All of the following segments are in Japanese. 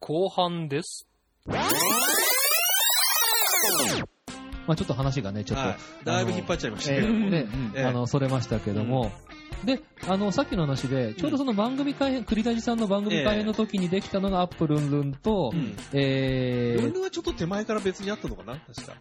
後半です。まあちょっと話がね、ちょっと、はい。だいぶ引っ張っちゃいましたけど。えーねええあの、それましたけども、で、あの、さっきの話で、ちょうどその番組改編、栗谷さんの番組改編の時にできたのがアップルンルンと、うんえールンルンはちょっと手前から別にあったのかな確か。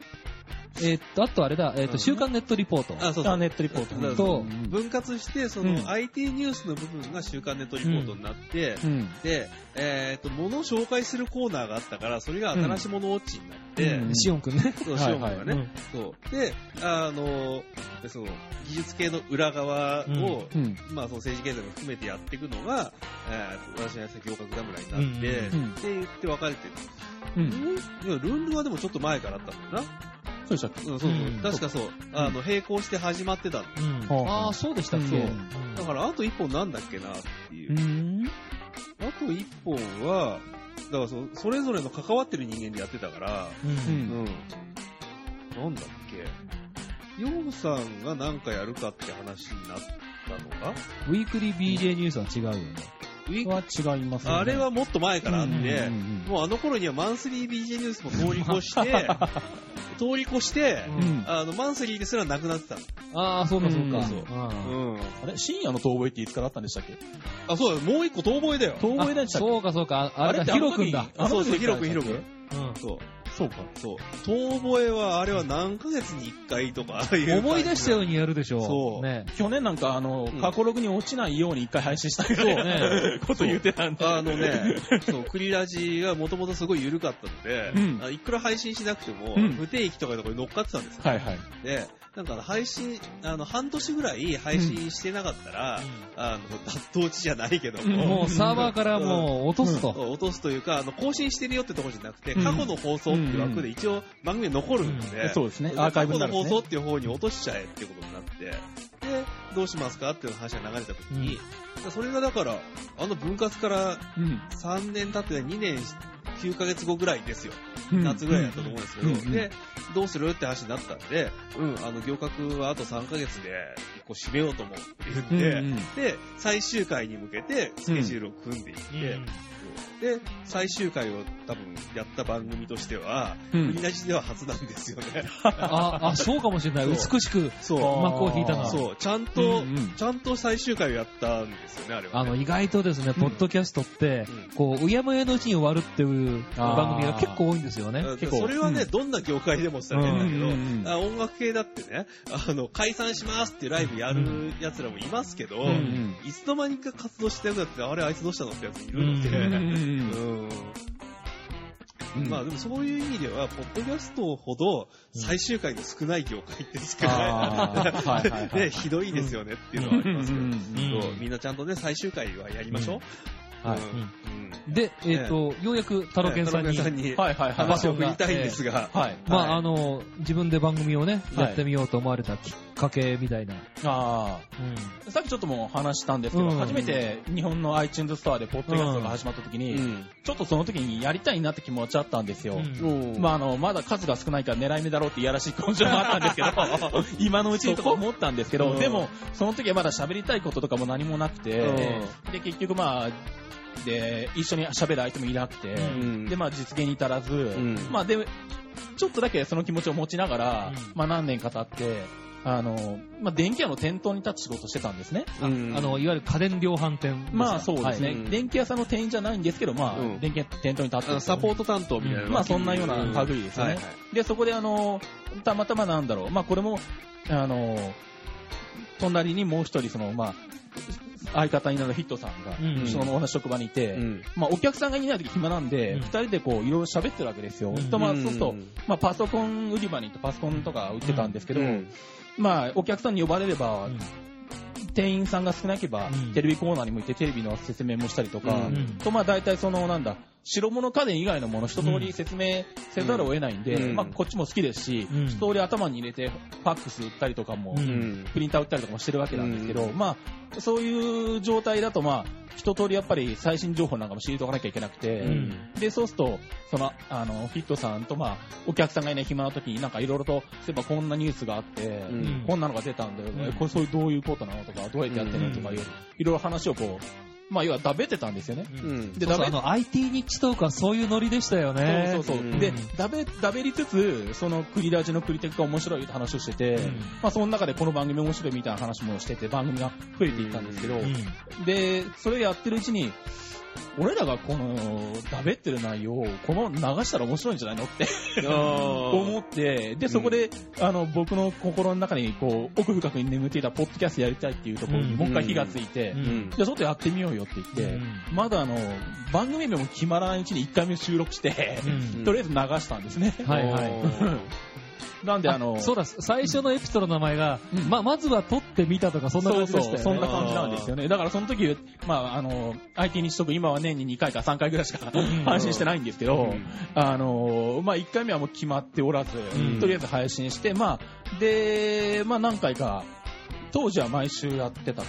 えーっと、あとあれだ、えーっと、うん週刊ネットリポート。あ、そうそう。ネットリポートと分割して、そうんの IT ニュースの部分が週刊ネットリポートになって、うん。で、えっ、と、物を紹介するコーナーがあったから、それが新しい物ウォッチになって、うんシオンくんね。そう、はいシオンがね、うんそう。で、あの、でその、技術系の裏側を、うん。まあ、その政治経済も含めてやっていくのが、えー、私のやつ行革侍になって、うんうんって言って分かれてる。うん。ルンいやルンルンはでもちょっと前からあったんだよな。そうでしたっけうん、そうそう。うん。確かそう。あの、並行して始まってた。んだうん。はあ。ああ、そうでしたっけ？だから、あと一本なんだっけなっていう。ん。あと一本は、だからそそれぞれの関わってる人間でやってたから、うん。うん。なんだっけ？ヨウさんが何かやるかって話になったのが、ウィークリー BJ ニュースは違うよね。ウィは違いますね。あれはもっと前からあって、うんうんうんもうあの頃にはマンスリー BJ ニュースも通り越して、通り越して、うんあの、マンスリーですらなくなってたの。ああ、そうかそうか。うんそうあうん。あれ深夜の遠吠えっていつからあったんでしたっけ？あ、そうだ、もう一個遠吠えだよ。遠あ吠えでしたっけ？そうかそうか。ああれだ、ってヒロ君だ。あそうそう、あの時広く広く。うんそう。そうか。そう。遠吠えは、あれは何ヶ月に一回とか、ああいう思い出したようにやるでしょ。そうね。去年なんか、あのうん、過去ログに落ちないように一回配信したりそうね こと言ってたんで。あのね、そう、クリラジがもともとすごい緩かったので、うんあいくら配信しなくても、うん不定期とかのところに乗っかってたんですよ。はいはい。で、なんか配信、あの、半年ぐらい配信してなかったら、あの、脱倒地じゃないけども、もうサーバーからもう落とすと。落とすというか、あの、更新してるよってところじゃなくて、うん。過去の放送っていう枠で一応番組に残るので、そうですね。アーカイブね。過去の放送っていう方に落としちゃえっていうことになって、で、どうしますかっていう話が流れた時に、それがだから、あの分割からうん。3年経って2年9ヶ月後ぐらいですよ。うん。夏ぐらいだったと思うんですけど、うん。うん。で、どうする？って話になったんで、うん、あの、行革はあと3ヶ月で、こう締めようと思うって言って、うんうんで、最終回に向けてスケジュールを組んでいって、で、最終回を多分やった番組としては、うん売り出しでは初なんですよね。あ、あ、そうかもしれない。美しくそう。幕を引いたのは。そう、ちゃんと、うんうんちゃんと最終回をやったんですよね、あれは、ね。あの、意外とですね、ポッドキャストって、うんこう、うやむやのうちに終わるっていう番組が結構多いんですよね。結構それはね、うんどんな業界でもされてんだけど、音楽系だってね、あの、解散しますってライブやる奴らもいますけど、うんうんいつの間にか活動してるやつって、あれあいつどうしたのってやついるので、うん。うん。うんまあでもそういう意味では、ポッドキャストほど最終回の少ない業界って少ない。ね、ひどいですよねっていうのはありますけど、みんなちゃんとね、最終回はやりましょう。はい。で、えっ、と、ようやくタロケンさんに、はいはいはい。話を振りたいんですが、はい。まあ、はい。あの、自分で番組をね、はい。やってみようと思われたきっかけみたいな。ああ。さっきちょっともう話したんですけど、うん。初めて日本の iTunes ストアでポッドキャストが始まった時に、うん。ちょっとその時にやりたいなって気持ちあったんですよ。うん。まああの、まだ数が少ないから狙い目だろうっていやらしい根性もあったんですけど、今のうちにとか思ったんですけど、うん。でも、その時はまだ喋りたいこととかも何もなくて、で、結局まあ、で、一緒に喋る相手もいなくて、うん。で、まあ実現に至らず、ん。まあで、ちょっとだけその気持ちを持ちながら、うん。まあ何年か経って、あの、まあ電気屋の店頭に立つ仕事してたんですね。うん。あの、いわゆる家電量販店。まあそうですね、はい。うん。電気屋さんの店員じゃないんですけど、まあ、うん。電気屋店頭に立ってるあのサポート担当みたいな。まあそんなような類ですよね。うんはいはい。で、そこであの、たまたまなんだろう、まあこれも、あの、隣にもう一人、その、まあ、相方になるヒットさんが、うんその同じ職場にいて、うん。まあお客さんがいない時暇なんで、うん。二、人でこう、いろいろ喋ってるわけですよ。うん。とまあそう。すると、まあパソコン売り場に行ってパソコンとか売ってたんですけど、うん。まあお客さんに呼ばれれば、うん。店員さんが少なければ、うん。テレビコーナーに向いてテレビの説明もしたりとか、うん。とまあ大体そのなんだ、白物家電以外のもの一通り説明せざるを得ないんで、うん。まあこっちも好きですし、うん。一通り頭に入れてファックス売ったりとかも、うん。うんプリンター売ったりとかもしてるわけなんですけど、うん。まあそういう状態だとまあ一通りやっぱり最新情報なんかも知りとかなきゃいけなくて、うん。で、そうすると、その、あの、フィットさんと、まあ、お客さんがいない暇な時になんかいろいろと、例えばこんなニュースがあって、うん。こんなのが出たんだよ、うん。えこれそういうどういうことなのとか、どうやってやってるのとかいう、いろいろ話をこう、まあ、要はダベってたんですよね。うん。で、ダベそうそうあの、IT ニッチトークはそういうノリでしたよね。そうそうそう。うんで、ダベ、ダベりつつ、そのクリラジのクリテクが面白いって話をしてて、うんまあその中でこの番組面白いみたいな話もしてて、番組が増えていったんですけど、うんで、それやってるうちに、俺らがこの、ダベってる内容を、この流したら面白いんじゃないのって思 思って、で、そこで、あの、僕の心の中に、こう、奥深くに眠っていたポッドキャストやりたいっていうところに、うんもう一回火がついて、うん。うん。じゃあちょっとやってみようよって言って、うん。まだあの、番組名も決まらないうちに1回目収録して、うん。とりあえず流したんですね。はいはい なんであの、そうだ、最初のエピソードの名前が、うん。ま、まずは撮ってみたとか、そんな感じでしたよね。そんな感じなんですよね。だからその時、まあ、あの、IT 日特今は年に2回か3回ぐらいしか配信してないんですけど、うん。あの、まあ、1回目はもう決まっておらず、ん。とりあえず配信して、まあ、で、まあ、何回か、当時は毎週やってたか、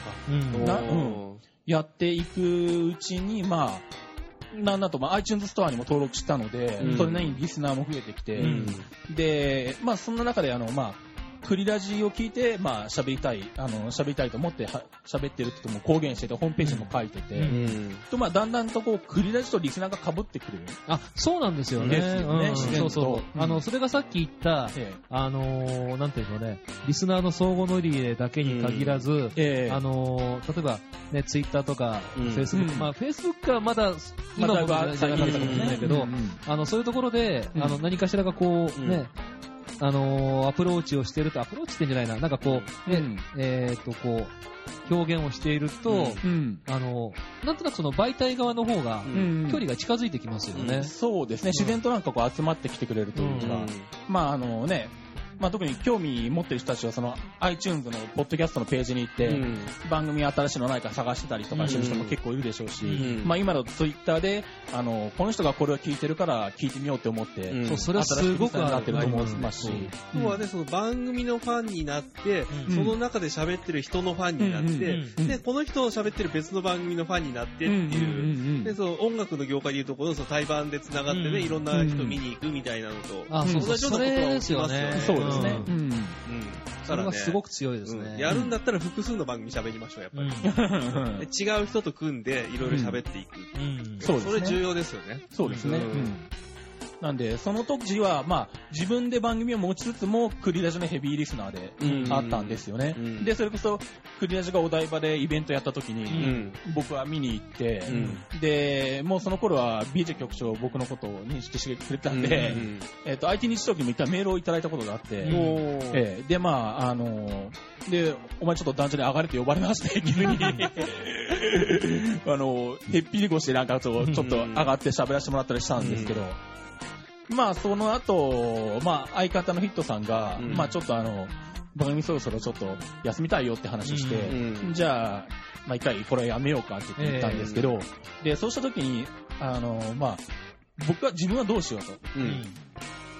やっていくうちに、まあ、なんだと、まあ、iTunes ストアにも登録したので、うん。それなりにリスナーも増えてきて、ーうん。で、まあ、そんな中で、あの、まあ、クリラジを聞いて、まあ、喋りたい、あの、喋りたいと思っては喋ってるってことも公言してて、ホームページにも書いてて、うん。うん。と、まあ、だんだんとこう、クリラジとリスナーが被ってくる。あ、そうなんですよね。ですよねうん。自然と。そうそう。う。んあの、それがさっき言った、えあのーなんていうんでしょうね、リスナーの相互乗り入れだけに限らず、えええ。あのー例えば、ね、ツイッターとか、うん。フェイスブック、うん。まあ、フェイスブックはまだ、今もまだ時代が経ったかもしれないけど、あの、そういうところで、うん。あの、何かしらがこう、うん。ね、あのーアプローチをしてると、アプローチってんじゃないな、なんかこう、ね、うん。えっ、と、こう、表現をしていると、うん。うん。あの、なんとなくその媒体側の方が、うん。距離が近づいてきますよね。そうですね、自然となんかこう集まってきてくれるというか、うん。まああのね、まあ特に興味持ってる人たちはその iTunes のポッドキャストのページに行って、うん。番組新しいのないか探してたりとかしてる人も結構いるでしょうし、うん。まあ今のツイッターで、あの、この人がこれを聞いてるから聞いてみようって思って、うん。そう、それはすごくなあってると思いますし、要はね、その番組のファンになって、うん。その中で喋ってる人のファンになって、で、この人を喋ってる別の番組のファンになってっていう、で、その音楽の業界でいうところのその対バンで繋がってね、うん。いろんな人見に行くみたいなのと、あ、そうそう、同じようなことは起きますすよね。ですね。うんうんうん。それはすごく、く強いですね。うんやるんだったら複数の番組喋りましょう、やっぱうり。違う人と組んで、いろいろ喋っていく。うん。そうですねそれ重要ですよね。そうですね。うんうんなんで、その時は、まあ、自分で番組を持ちつつも、クリラジのヘビーリスナーでうん。あったんですよね。うん。で、それこそ、クリラジがお台場でイベントやった時に、うん。僕は見に行って、うん。で、もうその頃は BJ 局長僕のことを認識してくれてたんで、うんえっ、と、IT 日時にも一回メールをいただいたことがあって、うん。おーええ。で、まあ、あので、お前ちょっと団長に上がれって呼ばれまして、急に。あのへっぴり腰でなんかちょちょっと上がって喋らせてもらったりしたんですけど、まあ、その後、まあ、相方のヒットさんが、うんまあ、ちょっとあの、番組そろそろちょっと休みたいよって話して、うんじゃあ、まあ、一回これやめようかって言ったんですけど、で、そうした時に、あの、まあ、僕は自分はどうしようと。うん。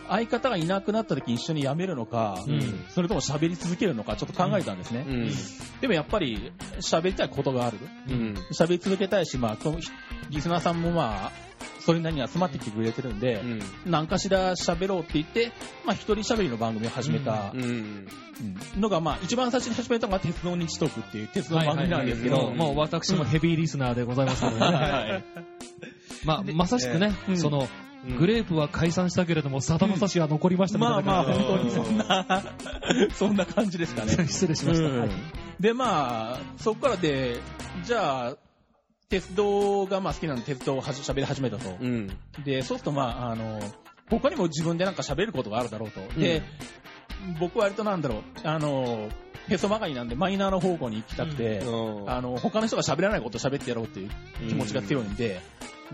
相方がいなくなった時に一緒に辞めるのか、うんそれとも喋り続けるのかちょっと考えたんですね。うん。でもやっぱり喋りたいことがある。うん。喋り続けたいし、まあ、リスナーさんもまあ、それなりに集まってきてくれてるんで、うん。何かしら喋ろうって言って、まあ一人喋りの番組を始めたうん。うん。のが、まあ一番最初に始めたのが鉄道日トークっていう鉄道の番組なんですけどもう私もヘビーリスナーでございますのでね。はいまあ、まさしくね、うん。その、うん。グレープは解散したけれども、さだまさしは残りましたみたいなまあまあ、感じで本当にそんな、そんな感じですかね。失礼しました。うん。はい。で、まあ、そこからで、じゃあ、鉄道がまあ好きなので鉄道をはじ喋り始めたと。うん。で、そうするとまあ、あの、他にも自分でなんか喋ることがあるだろうと。で、僕は割となんだろう、あの、へそ曲がりなんでマイナーの方向に行きたくて、あの、他の人が喋らないことを喋ってやろうっていう気持ちが強いんで、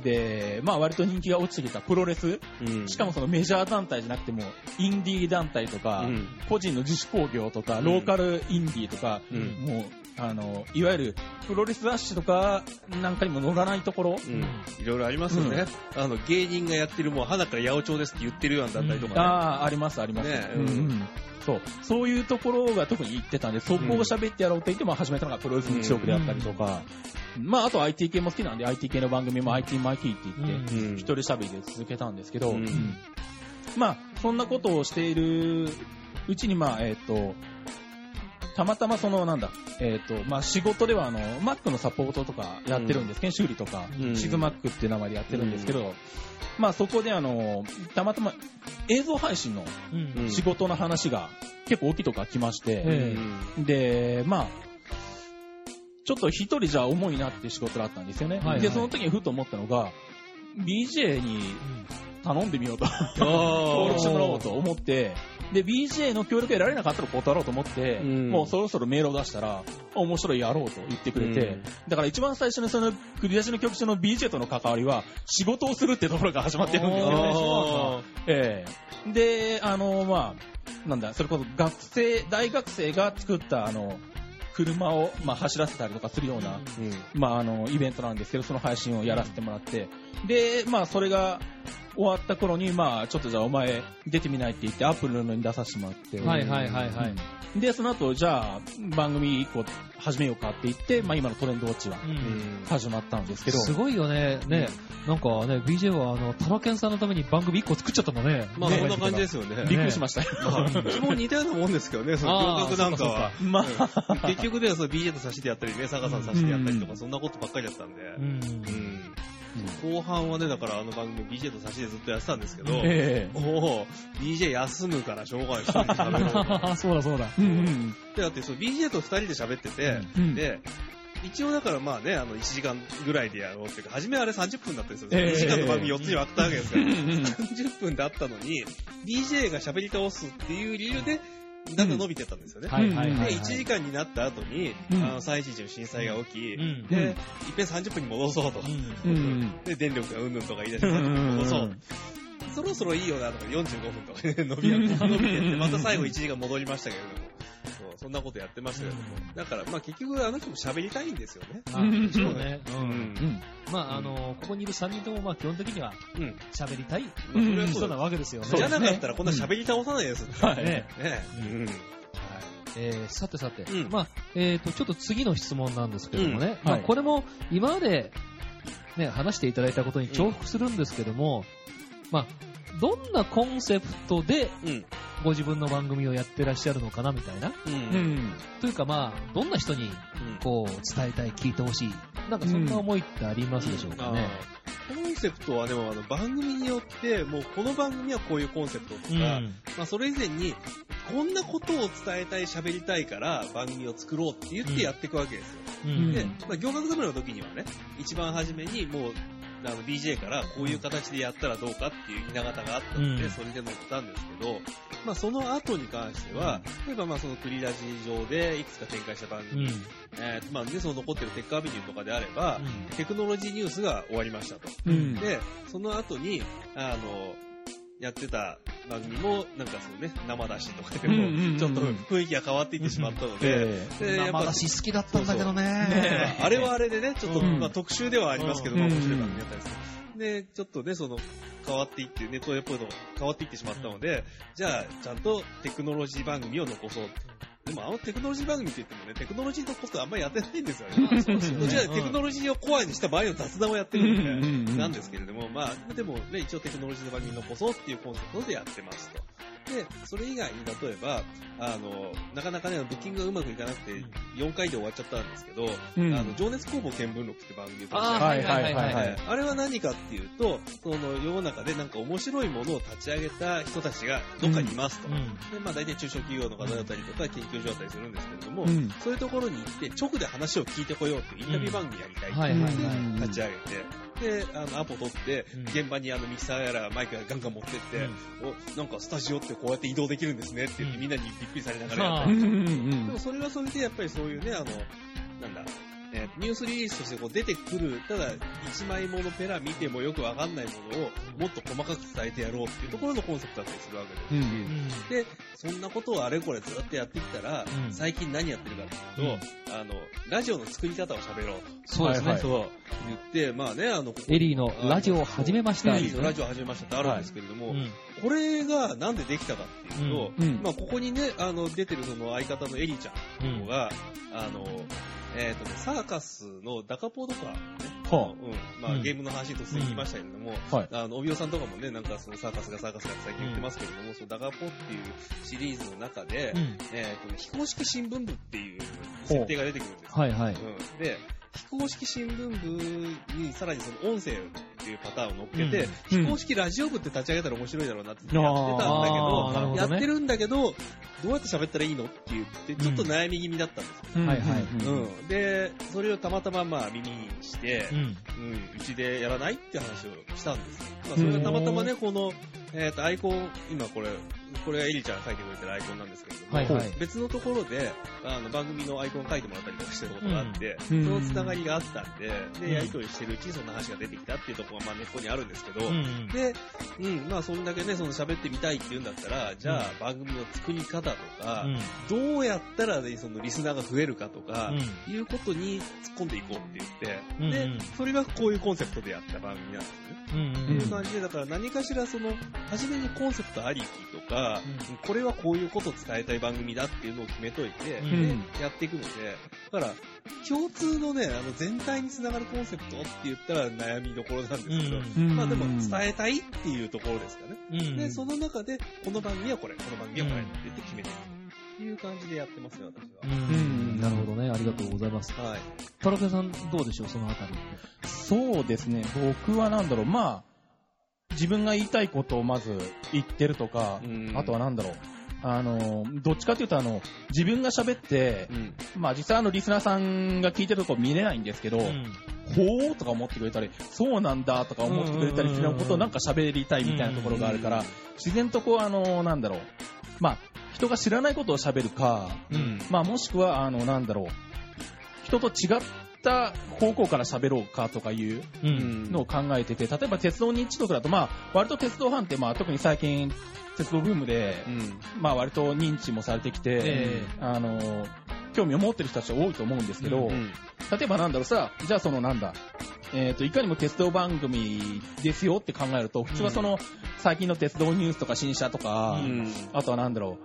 で、まあ割と人気が落ちてきたプロレス、うん。しかもそのメジャー団体じゃなくても、インディー団体とか、うん個人の自主工業とか、うんローカルインディーとか、うんもう、あの、いわゆるプロレス雑誌とかなんかにも載らないところ、うん。いろいろありますよね。あの、芸人がやってるもう、花から八百長ですって言ってるような団体とかね。ああ、あります、あります。ね。うん。うんうんそう。そういうところが特に言ってたんで、そこを喋ってやろうって言って、まあ始めたのがプロレス日曜日であったりとか、まああと IT 系も好きなんで、IT 系の番組も IT マイキーって言って、うん。一人喋りで続けたんですけど、うん。うんまあ、そんなことをしているうちに、まあ、えっ、と、たまたまその、なんだ、えっ、と、まあ、仕事ではあの、Mac のサポートとかやってるんです。研修理とか、うん。シズ Mac っていう名前でやってるんですけど、まあ、そこであの、たまたま映像配信のうん。うん仕事の話が結構大きいとこから来まして、えで、まあ、ちょっと一人じゃ重いなって仕事だったんですよね。はいはい。で、その時にふと思ったのが、BJ に頼んでみようと。登登録してもらおうと思って、で、BJ の協力得られなかったら断ろうと思って、うん。もうそろそろメールを出したら、面白いやろうと言ってくれて、うん。だから一番最初にその、繰り出しの曲中の BJ との関わりは、仕事をするってところが始まってるんですよね。あええ。で、あの、まあ、なんだ、それこそ学生、大学生が作った、あの、車を、まあ、走らせたりとかするような、ーうん。まあ、あの、イベントなんですけど、その配信をやらせてもらって、で、まあ、それが終わった頃に、まあ、ちょっとじゃあお前出てみないって言って、アップルのに出させてもらって、はいはいはいはい。で、その後、じゃあ、番組一個始めようかって言って、まあ、今のトレンドウォッチはうん始まったんですけど、すごいよね。ね、なんかね、BJ はあの、タラケンさんのために番組1個作っちゃったんだね。まあ、ねそんな感じですよね。びっくりしましたよ。まあ、う似たようなもんですけどね、その あー驚愕なんかは。まあ、うん結局ではその BJ と差しでやったりね、坂さん差しでやったりとうか、そんなことばっかりだったんで。うん。うん後半はね、だからあの番組 BJ と差しでずっとやってたんですけど、ええもう、BJ 休むからしょうがない、一人で喋ろうと。そうだそうだ。うんうんで、だってそう BJ と二人で喋ってて、うんで、一応だからまあね、あの、1時間ぐらいでやろうっていうか、初めあれ30分だったんですよ。ええ2時間の番組4つに分けたわけですから。うんうん30分であったのに、DJ が喋り倒すっていう理由で、だんだん伸びてったんですよね。はいはいはいはい。で、1時間になった後に、うんあの、311の震災が起き、うんで、いっぺん30分に戻そうと。うん。で、電力がうんぬんとか言い出して、30うん分に戻そううん。そろそろいいよなとか45分とかね伸びや伸びてって、また最後1時間戻りましたけれども、そんなことやってましたけれども。だから、まあ結局あの人も喋りたいんですよね。あうん。そうね。う。うん。ん。まあ、あの、ここにいる3人とも、まあ、基本的にはうん。喋りたい。人な。わけですよね。じゃなかったらこんな喋り倒さないです。はい。ね。えーさてさて、うん。まあ、えっ、と、ちょっと次の質問なんですけどもね、まあ、うんはいこれも今まで、ね、話していただいたことに重複するんですけども、まあ、どんなコンセプトでうん。ご自分の番組をやってらっしゃるのかなみたいな。う。うんんというかまあ、どんな人にこう伝えたい、聞いてほしい。なんかそんな思いってありますでしょうかね。コンセプトはでもあの番組によって、もうこの番組はこういうコンセプトとか、うんまあそれ以前に、こんなことを伝えたい、喋りたいから番組を作ろうって言ってやっていくわけですよ。うんで、まあ、行学侍の時にはね、一番初めにもう、あの BJ からこういう形でやったらどうかっていう稲形があったので、うん。それで乗ったんですけど、まあその後に関しては、例えばまあそのクリラジ上でいくつか展開した番組、うん。えーまあね、その残ってるテックアビニューとかであれば、テクノロジーニュースが終わりましたと。うん。で、その後に、あの、やってた番組も、なんかそのね、生出しとかでうんうんうんも、ちょっと雰囲気が変わっていってしまったので、えでやっぱ生出し好きだったんだけどまね。ああれはあれでね、ちょっと、うんまあ、特集ではありますけど、うん。まあ面白い番組だったんですで、ちょっとね、その、変わっていって、ネットレポート変わっていってしまったので、じゃあ、ちゃんとテクノロジー番組を残そう。でもあのテクノロジー番組って言ってもね、テクノロジーのことあんまりやってないんですよね。そテクノロジーをコアにした場合の雑談をやってるんで、なんですけれども、まあ、でもね、一応テクノロジーの番組残そうっていうコンセプトでやってますと。で、それ以外に例えば、あの、なかなかね、ブッキングがうまくいかなくて、4回で終わっちゃったんですけど、うん。あの、情熱工房見聞録って番組をあーはいはいはいはい。えーあれは何かっていうと、その世の中でなんか面白いものを立ち上げた人たちがどっかにいますと。うん。で、まあ大体中小企業の方だったりとか研究所だったりするんですけれども、うん。そういうところに行って直で話を聞いてこようっていうインタビュー番組やりたいって立ち上げて、で、あの、アポ取ってうん、現場にあのミキサーやらマイクやらガンガン持ってって、お、なんかスタジオってこうやって移動できるんですねって言ってうん。みんなにびっくりされながらやった。りうん。うん。でもそれはそれでやっぱりそういうね、あの、なんだ、えーニュースリリースとしてこう出てくる、ただ一枚ものペラ見てもよくわかんないものをもっと細かく伝えてやろうっていうところのコンセプトだったりするわけです。うんうんで、そんなことをあれこれずっとやってきたら、うん最近何やってるかっていうと、あの、ラジオの作り方を喋ろうと。そうですね。はいそう。言って、まあね、あの、ここエリーのラジオを始めました。エリーのラジオを始めましたってあるんですけれども、うんこれがなんでできたかっていうと、うんまあここにね、あの、出てるその相方のエリーちゃんのが、あの、えっ、とね、サーカスのダカポとか、ね、はうん。まあ、うんゲームの話突然言いましたけれども、はいあの、帯尾さんとかもね、なんかそのサーカスがサーカスが最近言ってますけれども、そのダガポっていうシリーズの中で、うん。えっ、と、非公式新聞部っていう設定が出てくるんですよ。はいはい。うん。で、非公式新聞部にさらにその音声っていうパターンを乗っけて、うん非公式ラジオ部って立ち上げたら面白いだろうなってやってたんだけど、ほどねやってるんだけど、どうやって喋ったらいいのって言って、ちょっと悩み気味だったんですよ。い。はいはい。で、それをたまたままあ耳にして、うん。うん、うちでやらないって話をしたんですよ。まあ、それがたまたまね、この、えっ、と、アイコン、今これ、これはエリちゃんが書いてくれてるアイコンなんですけれども、はいはい。別のところで、あの、番組のアイコン書いてもらったりとかしてることがあって、うん。そのつながりがあったんで、で、うん。やりとりしてるうちにそんな話が出てきたっていうところが、まあ、根っこにあるんですけど、うん。で、うん、まあ、そんだけね、その喋ってみたいって言うんだったら、じゃあ、番組の作り方とか、うん。どうやったらね、そのリスナーが増えるかとか、うん。いうことに突っ込んでいこうって言って、うん。で、それがこういうコンセプトでやった番組なんですうんっていう感じで、だから何かしらその、初めにコンセプトありきとか、これはこういうことを伝えたい番組だっていうのを決めといて、うんでやっていくので、だから、共通のね、あの、全体につながるコンセプトって言ったら悩みどころなんですけど、うんまあでも伝えたいっていうところですかね。うん。で、その中で、この番組はこれ、この番組はこれって決めていく。いう感じでやってますね、私うは。ん。なるほどね。ありがとうございます。はい。タロケンさんどうでしょう？そのあたり。そうですね。僕はなんだろう、まあ、自分が言いたいことをまず言ってるとか、うんあとはなんだろう。あの、どっちかというとあの、自分が喋ってう、ん。まあ実際あのリスナーさんが聞いてるとこ見れないんですけど、ほーとか思ってくれたり、そうなんだとか思ってくれたりすることをなんか喋りたいみたいなところがあるから、自然とこうあの、なんだろう。まあ、人が知らないことを喋るか、うん。まあもしくはあの、なんだろう。人と違った方向から喋ろうかとかいうう。うんんのを考えてて、例えば鉄道認知度だと、まあ、割と鉄道ファンって、まあ、特に最近、鉄道ブームで、うん。まあ、割と認知もされてきて、えあの、興味を持ってる人たちは多いと思うんですけど、うん例えばなんだろうさ、じゃあそのなんだ、えっ、と、いかにも鉄道番組ですよって考えると、普通はその、最近の鉄道ニュースとか新車とか、うん。あとはなんだろ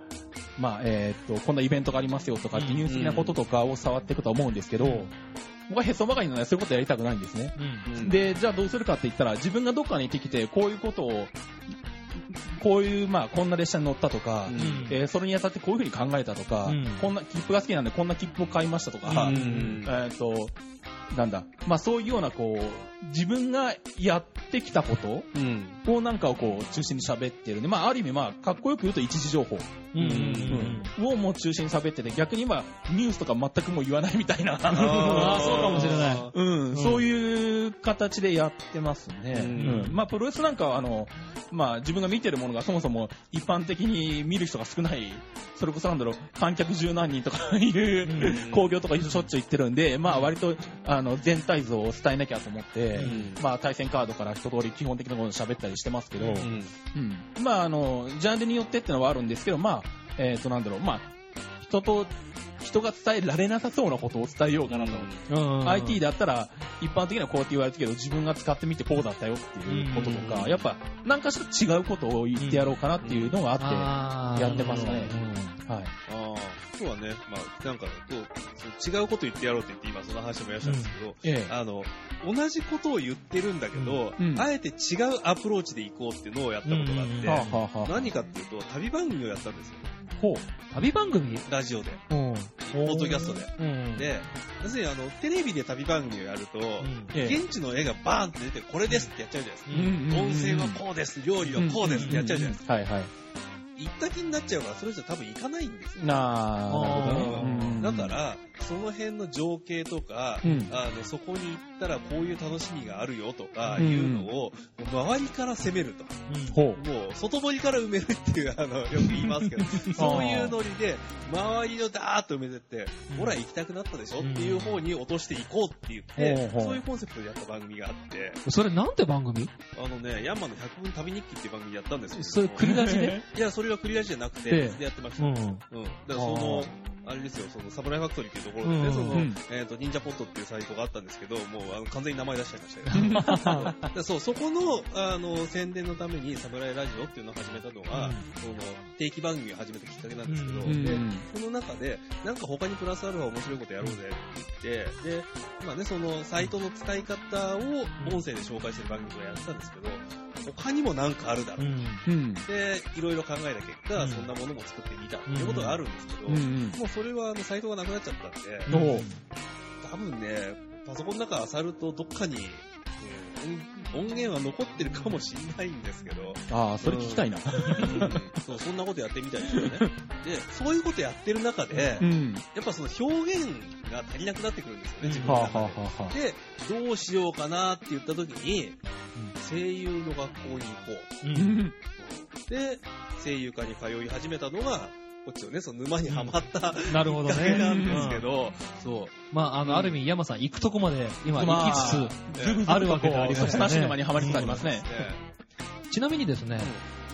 う、まあ、えっ、と、こんなイベントがありますよとかってニュース的なこととかを触っていくと思うんですけど、僕はへそばかりなのでそういうことやりたくないんですね。うん。で、じゃあどうするかって言ったら、自分がどっかに行ってきて、こういうことを、こういう、まあ、こんな列車に乗ったとか、うん。えーそれにあたってこういうふうに考えたとか、うん。こんな、切符が好きなんでこんな切符を買いましたとか、うん。えっ、と、なんだ、まあそういうような、こう、自分がやってきたことうん。をなんかをこう、中心に喋ってる。んで、まあある意味まあ、かっこよく言うと一時情報、うん。をもう中心に喋ってて、逆に今、ニュースとか全くもう言わないみたいな、あーそうかもしれない。うん、そういう形でやってますね。ううん。んまあ、プロレスなんかは、あの、まあ、自分が見てるものがそもそも一般的に見る人が少ない、それこそなんだろう、観客十何人とかいう、うん。興行とかしょっちゅう行ってるんで、まあ、割と、あの、全体像を伝えなきゃと思って、うん。まあ、対戦カードから一通り基本的なことを喋ったりしてますけど、うん。うん。まあ、あの、ジャンルによってってのはあるんですけど、まあ、えっ、と、なんだろう、まあ、人と、人が伝えられなさそうなことを伝えようかなと。うん。IT だったら、一般的にはこうやって言われてるけど、自分が使ってみてこうだったよっていうこととか、うんやっぱ、なんかしら違うことを言ってやろうかなっていうのがあって、やってますねうんはい。ああ、そうはね、まあ、なんか、どうその違うこと言ってやろうって言って今その話もやしたんですけど、ええ。あの、同じことを言ってるんだけど、うんあえて違うアプローチで行こうっていうのをやったことがあって、何かっていうと、旅番組をやったんですよ。ほう。旅番組ラジオで。うん。ポッドキャストで。うん。で、要するにあの、テレビで旅番組をやると、現地の絵がバーンって出て、これですってやっちゃうじゃないですか。温泉はこうです、料理はこうですってやっちゃうじゃないですか。はいはい。行った気になっちゃうから、それじゃ多分行かないんですよ。なるほどだか、ら、その辺の情景とか、うんあの、そこに行ったらこういう楽しみがあるよとか、うんいうのを、周りから攻めると。ほう。もう、外堀から埋めるっていう、あの、よく言いますけど、そういうノリで、周りをダーッと埋めてって、ほら行きたくなったでしょ？っていう方に落としていこうって言って、そういうコンセプトでやった番組があって、それなんて番組？あのね、ヤンマの100分旅日記っていう番組やったんですよ。それ、繰り出しで？いや、それは繰り出しじゃなくて、でやってました。ううん。ん。だからその、あれですよ、その、サムライファクトリーっていうところでね、うんその、うん。えっ、と、忍者ポットっていうサイトがあったんですけど、もう、あの、完全に名前出しちゃいましたよ。でそう、そこの、あの、宣伝のために、サムライラジオっていうのを始めたのが、うん。その、定期番組を始めたきっかけなんですけど、うんでうん。その中で、なんか他にプラスアルファ面白いことやろうぜって言って、で、まあね、その、サイトの使い方を音声で紹介する番組をやってたんですけど、他にもなんかあるだろう。うん。うん。で、いろいろ考えた結果、うんそんなものも作ってみたっていうことがあるんですけど、うんうん。もうそれはあのサイトがなくなっちゃったんで、多分ね、パソコンの中漁るとどっかに、うん音音源は残ってるかもしれないんですけど、ああ、それ聞きたいな。うんそうそんなことやってみたいですよね。で、そういうことやってる中で、うん。やっぱその表現が足りなくなってくるんですよね、自分はあの中で。はあはあはあ。で、どうしようかなって言った時に、声優の学校に行こう。で、声優科に通い始めたのが、こっちのね、その沼にはまった、なるほどね。なんですけど、そう。まあ、あの、ある意味、山さん行くとこまで今まあ行きつつ、えあるわけでありまそすよね沼にはまりつつありますね。えちなみにですね、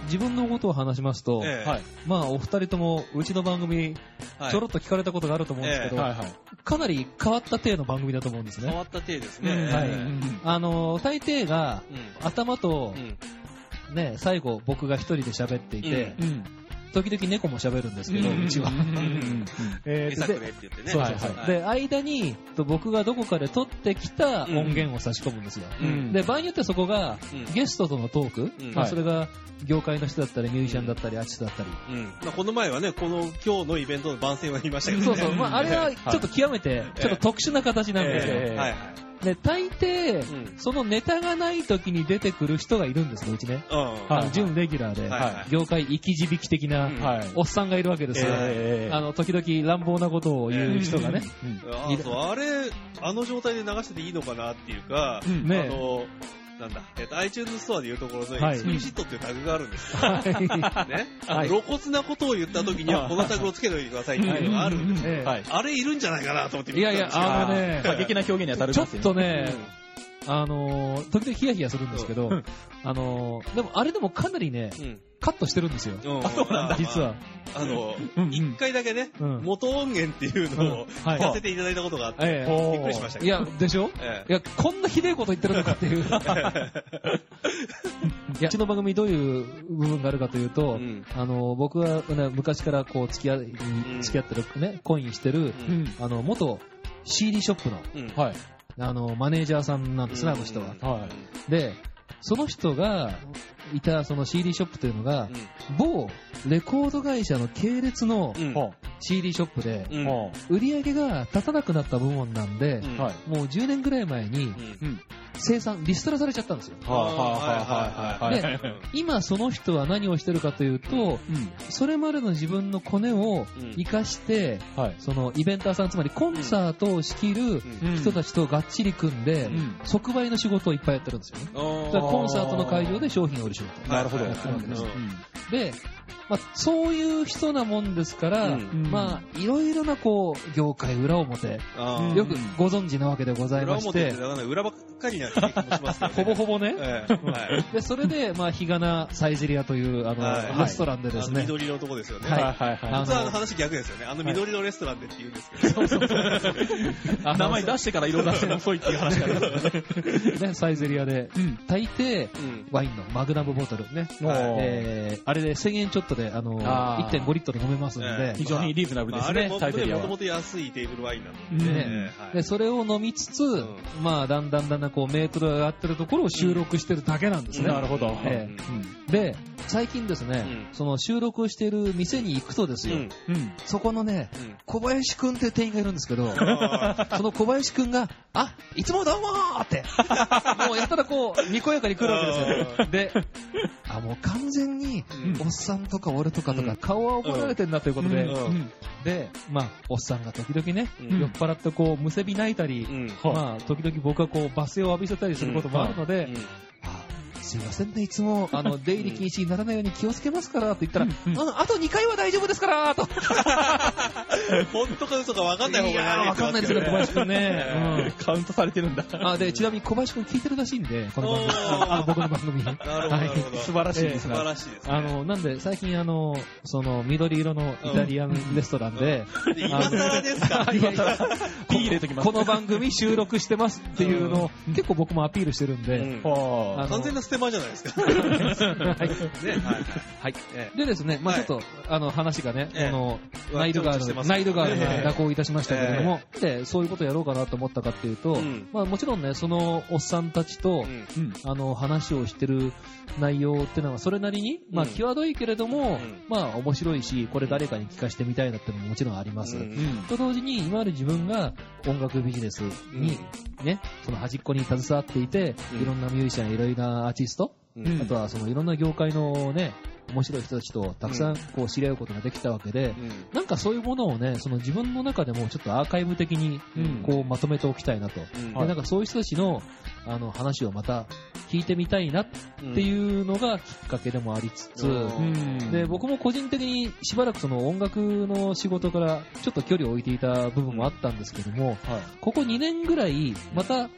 自分のことを話しますと、ええはい。まあ、お二人とも、うちの番組、はいちょろっと聞かれたことがあると思うんですけど、えはいはい。かなり変わった体の番組だと思うんですね。変わった体ですね。うんはいえあの、大抵が、え頭とうん。うんね、最後僕が一人で喋っていて、うん。時々猫も喋るんですけど、うちは。えー餌くれって言ってね。そうそうそうはいで、間に、と僕がどこかで撮ってきた音源を差し込むんですよ。うんで、場合によってはそこが、うんゲストとのトーク、うんまあ、はいそれが業界の人だったり、ミュージシャンだったり、アーティストだったり。うん。まあ、この前はね、この今日のイベントの番宣は言いましたけどね。そうそう。まあ、あれはちょっと極めて、ちょっと特殊な形なんですよ。ええはいはい。で、大抵、うんそのネタがない時に出てくる人がいるんですね、うちね。うん。はいあの準レギュラーで、はいはい業界生き字引的な。おっさんがいるわけですよ。ええあの、時々乱暴なことを言う人がね。あれ、あの状態で流してていいのかなっていうか、うんねあの、なんだ、えっと、iTunes ストアでいうところのはい explicit っていうタグがあるんですよ。はい。ね。はい露骨なことを言った時には、このタグをつけておいてくださいっていうのがあるんですよ。ええはい。あれいるんじゃないかなと思って見いやいや、てたんですけど。あのね、過激な表現に当たるちょっとね、あのー、時々ヒヤヒヤするんですけど、あのー、でもあれでもかなりね、うん。カットしてるんですよ。うん。あそうなんだ実は。あの、うん一回だけね、うん元音源っていうのをやらせていただいたことがあって、びっくりしましたけど。や、でしょ？えいや、こんなひでえこと言ってるのかっていう。うちの番組どういう部分があるかというと、うんあの、僕は、ね、昔からこう、付き合付き合ってるね、恋にしてる。あの、元 CD ショップの、うんはい。あの、マネージャーさんなんですね、あの人は。はいで、その人がいたその CD ショップというのが、某レコード会社の系列の CD ショップで、うん。は売り上げが立たなくなった部門なんで。もう10年ぐらい前にうんうん。生産、リストラされちゃったんですよ。はあはあはあはあはいはい。今その人は何をしてるかというと、うん。それまでの自分のコネをうん活かして、はい。そのイベンターさん、つまりコンサートを仕切るうん人たちとがっちり組んで、うん即売の仕事をいっぱいやってるんですよね。あーだからコンサートの会場で商品を売る仕事。なるほど。はいはいはいうんで、まあ、そういう人なもんですから、うん。まあ、いろいろな、こう、業界裏表、よくご存知なわけでござい裏まして。表って、だから裏ばっかりな気もしますね。ほぼほぼね、ええ。はい。で、それで、まあ、日がなサイゼリアという、あの、はい。レストランでですね、緑色のとこですよね。はい。はいはいあの実はあの話逆ですよね。あの緑のレストランでって言うんですけど。あの名前出してから色出しても遅いっていう話がありますね。ね、サイゼリアで、うん。大抵、うん。ワインのマグナムボトルね、えー、あれで1000円ちょっとで、あの、あー。1.5リットル飲めますんえで。え、非常にリーズナブルですねまああれも、サイゼリアは。もとも。と安いテーブルワインなので。ね。で、それを飲みつつ、ん。まあ、だんだんだんだんこう、メートルが上がってるところを収録してるだけなんですね。なるほど。えうん。で、最近ですね、うん。その収録してる店に行くとですよ、うん。うん。そこのね、うん。小林くんっていう店員がいるんですけど、あその小林くんが、あ、いつもどうもーって、もうやったらこう、にこやかに来るわけですよ。で、あ、もう完全に、ーおっさんとか俺とかとか。うん顔は覚えられてんなということで。で、まあ、おっさんが時々ね、うん。酔っ払ってこう、むせび泣いたり、うん。まあ、時々僕はこう、罵声を浴びせたりすることもあるので、すいませんね、いつも、あの、出入り禁止にならないように気をつけますから、と言ったら、あと2回は大丈夫ですから、と。本当か嘘か分かんない方がわかんないですけど、小林くんね。カウントされてるんだ。うん。あ、で、ちなみに小林くん聞いてるらしいんで、この番組。あ、僕の番組。なるほど。素晴らしいです素ね。晴らしいですね。あの、なんで、最近あの、その、緑色のイタリアンレストランで、で今更ですか？いやいやピー入れときますこの番組収録してますっていうのを、結構僕もアピールしてるんで、完全なステマじゃないですか。はい。ね、はい。はい。えでですね、まあはいちょっと、あの、話がね、ええあの、えナイルガールの、ちょっとしてますナイルガールええが蛇行いたしましたけれども、で、そういうことやろうかなと思ったかっていうと、うん。まあもちろんね、そのおっさんたちと、うん。うん。あの、話をしてる内容っていうのはそれなりに、まあうん。際どいけれども、うん。まあ面白いし、これ誰かに聞かせてみたいなっていうのももちろんあります。と同時に、今まで自分が音楽ビジネスに、ね、その端っこに携わっていて、うん。いろんなミュージシャン、いろいろなアーティスト、うん。あとはそのいろんな業界のね、面白い人たちとたくさんこう知り合うことができたわけで、うん。なんかそういうものをね、その自分の中でもちょっとアーカイブ的にうん。こうまとめておきたいなと。うん。でなんかそういう人たちのあの話をまた聞いてみたいなっていうのがきっかけでもありつつ、うん。で僕も個人的にしばらくその音楽の仕事からちょっと距離を置いていた部分もあったんですけども、ここ2年ぐらいまた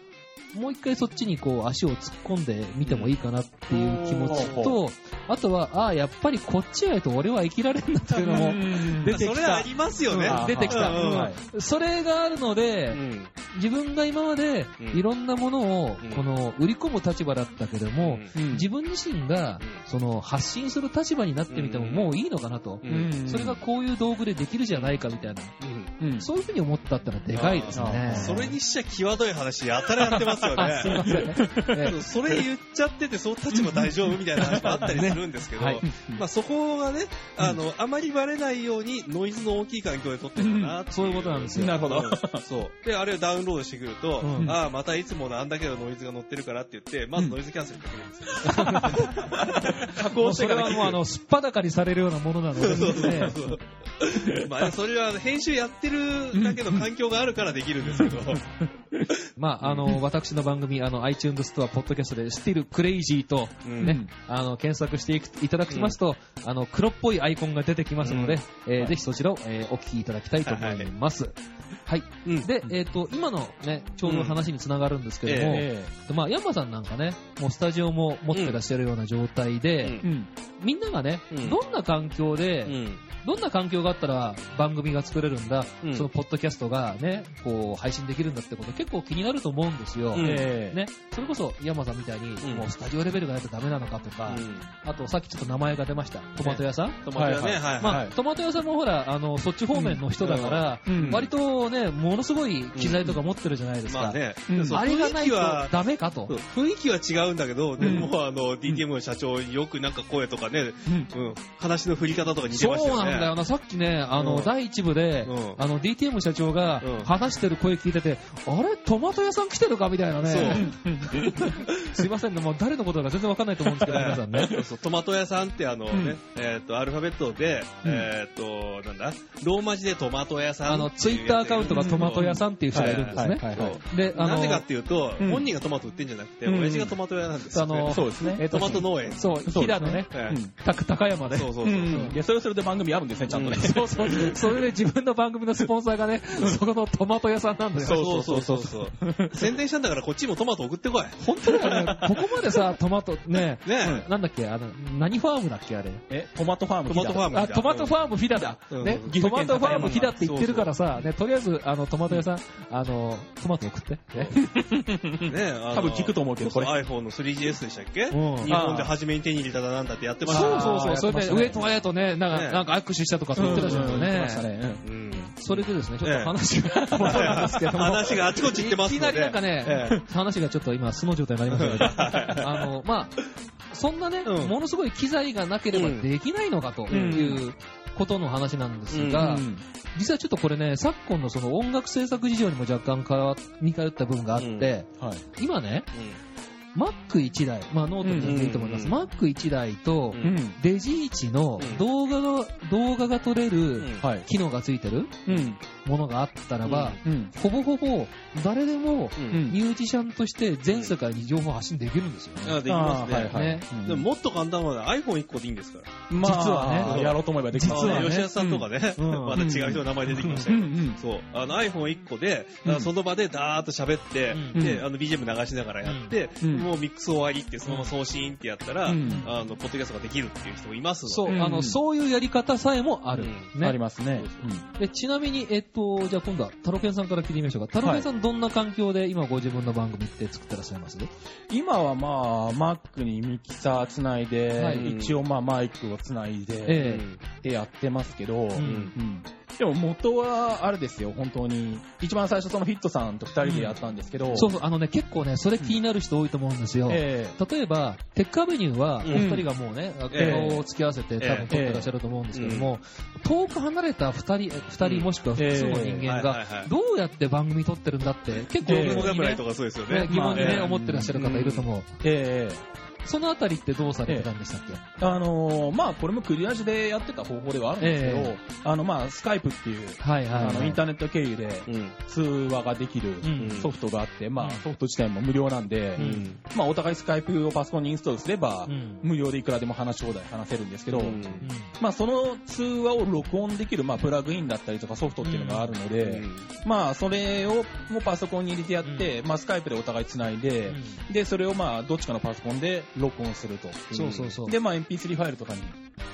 もう一回そっちにこう足を突っ込んでみてもいいかなっていう気持ちうん。と、あとは、ああ、やっぱりこっちへと俺は生きられるんだっていうのも出てきた。それありますよね。うん出てきた。うん。それがあるので、うん。自分が今までうん。いろんなものをうんこの売り込む立場だったけども、うん。自分自身がその発信する立場になってみてもうん。もういいのかなと。うん。それがこういう道具でできるじゃないかみたいな。そういうふうに思ったってのはでかいですあねー。それにしちゃ際どい話やたらやってますよあすいませんね。ね。ええそれ言っちゃってて、その立場大丈夫みたいな話もあったりするんですけど、はいまあそこがね、あの、あまりバレないようにノイズの大きい環境で撮ってるんだなそういうことなんですよなるほど。そう。で、あれをダウンロードしてくると、うんああ、またいつものあんだけのノイズが乗ってるからって言って、まずノイズキャンセルかけるんですよ。加 もうそれはもうあの、すっぱだかにされるようなものなので、そうそうねそう。まあ、それは編集やってるだけの環境があるからできるんですけど。まあ、あの、私の番組、あの、iTunes ストア、ポッドキャストで、Still Crazy と、うん。ね、あの、検索していくいただきますと、あの、黒っぽいアイコンが出てきますので、えーはい。ぜひそちらを、えーお聞きいただきたいと思います。はい。うん。で、えっ、と、今のね、ちょうど話につながるんですけども、えまあ、ヤンマさんなんかね、もうスタジオも持ってらっしゃるような状態で。みんながね、うん。どんな環境で、うんどんな環境があったら番組が作れるんだ、うん。そのポッドキャストがね、こう配信できるんだってこと結構気になると思うんですよ。うん。ええ。ね、それこそ山さんみたいに、うん。もうスタジオレベルがないとダメなのかとか、うん。あとさっきちょっと名前が出ました、トマト屋さん、トマト屋ね、はいはい。まあ、はいトマト屋さんもほら、あの、そっち方面の人だから、うん。割とね、ものすごい機材とか持ってるじゃないですか。まあね、あれがないと雰囲気はダメかと。雰囲気は違うんだけど、でうん。もあの、DTM の社長、よくなんか声とかね、うん。うん、話の振り方とか似てましたよね。なんだよ。な、さっきね、あの、うん。第一部で、うん。あの、DTM 社長がうん。話してる声聞いてて、あれ？トマト屋さん来てるか？みたいなね。すいませんね、もう誰のことか全然わかんないと思うんですけど、皆さんね。そうそう、トマト屋さんってあのね、うん。えっ、と、アルファベットで、うん。えっ、と、なんだ、ローマ字でトマト屋さんあの、ツイッターアカウントがトマト屋さんっていう人がいるんですね。で、あの、なんでかっていうと、うん。本人がトマト売ってんじゃなくて、うん。親父がトマト屋なんですよ、あのそうですね。えっとトマト農園。そう、平野ね、高山で。そうそうそうう。ん。いや、それはそれで番組あるんですね、ちゃんとね。そうそう。それで自分の番組のスポンサーがね、そこのトマト屋さんなんだよ。そうそうそうそう。宣伝したんだからこっちもトマト送ってこい。本当だよね。ここまでさ、トマト、ね、ねなんだっけ、あの、何ファームだっけ、あれ。え、トマトファーム。トマトファームあ、トマトファームフィダだ。うんねうん、トマトファームフィダって言ってるからさ、ね、とりあえず、あの、トマト屋さん、あの、トマト送って。ねねあの多分聞くと思うけどこ iPhone の 3GS でしたっけ？うん日本で初めに手に入れただなんだってやってましたそうねそうそう。それで、上と親とね、なんねか、なんか握手したとかって言ってたじゃんうん言ってましたね。それでですね、ちょっええと話が。話があちこち行ってます。いきなりなんかね、え話がちょっと今素の状態になりましたけど、あの、まあ、そんなね、うんものすごい機材がなければできないのかということの話なんですが、うん実はちょっとこれね、昨今のその音楽制作事情にも若干似通った部分があって、はい。今ね、う Mac1 台、まあノートにでいいと思います。うん Mac1 台とう、うん。デジイチのうん動画が、動画が撮れる。機能がついてるうん。ものがあったらば、うん。ほぼほぼ誰でも。ミュージシャンとして全世界に情報発信できるんですよね。あできますね。はいはい。ね。うん。でももっと簡単なのは iPhone1 個でいいんですから。まあ、実はねやろうと思えばできます実はね。吉田さんとかね、うん。また違う人の名前出てきましたけど。そう、あの iPhone1 個で、その場でダーッと喋って、うん。で、あの BGM 流しながらやって、うん。もうミックス終わりって、そのまま送信ってやったら、うん。あの、ポッドキャストができるっていう人もいますので。そう、うん。あの、そういうやり方さえもある。ありますね。でちなみに、えっと、じゃあ今度はタロケンさんから聞いてみましょうか。タロケンさんどんな環境で今ご自分の番組って作ってらっしゃいます？今はまあ、Mac にミキサーつないで、はい。一応まあマイクをつないで、えでやってますけど、うん。うんでも元はあれですよ、本当に。一番最初そのフィットさんと二人でやったんですけど、そうそう、あのね、結構ね、それ気になる人多いと思うんですよ。え例えば、テックアベニューは、おうん。二人がもうね、ええ。顔を付き合わせて多分撮ってらっしゃると思うんですけども、遠く離れた二人、え二人もしくは複数の人間が、はいどうやって番組撮ってるんだって、結構ええ。疑問にねボキャブラリーとかそうですよね。ね疑問にね、まあ思ってらっしゃる方いると思う。ええそのあたりってどうされてたんでしたっけ？あのーまあこれもクリアジでやってた方法ではあるんですけど、えあのまあスカイプっていう、はいはいはい。あのインターネット経由でうん。通話ができるうん。ソフトがあって、まうん。あソフト自体も無料なんで、うん。まあお互いスカイプをパソコンにインストールすれば、うん。無料でいくらでも話し放題話せるんですけど、まあその通話を録音できる、まあプラグインだったりとかソフトっていうのがあるので、うん。まあそれをもうパソコンに入れてやって、まあスカイプでお互いつないで、で、それをまあどっちかのパソコンで録音すると。そうそうそう。で、まあ MP3 ファイルとかに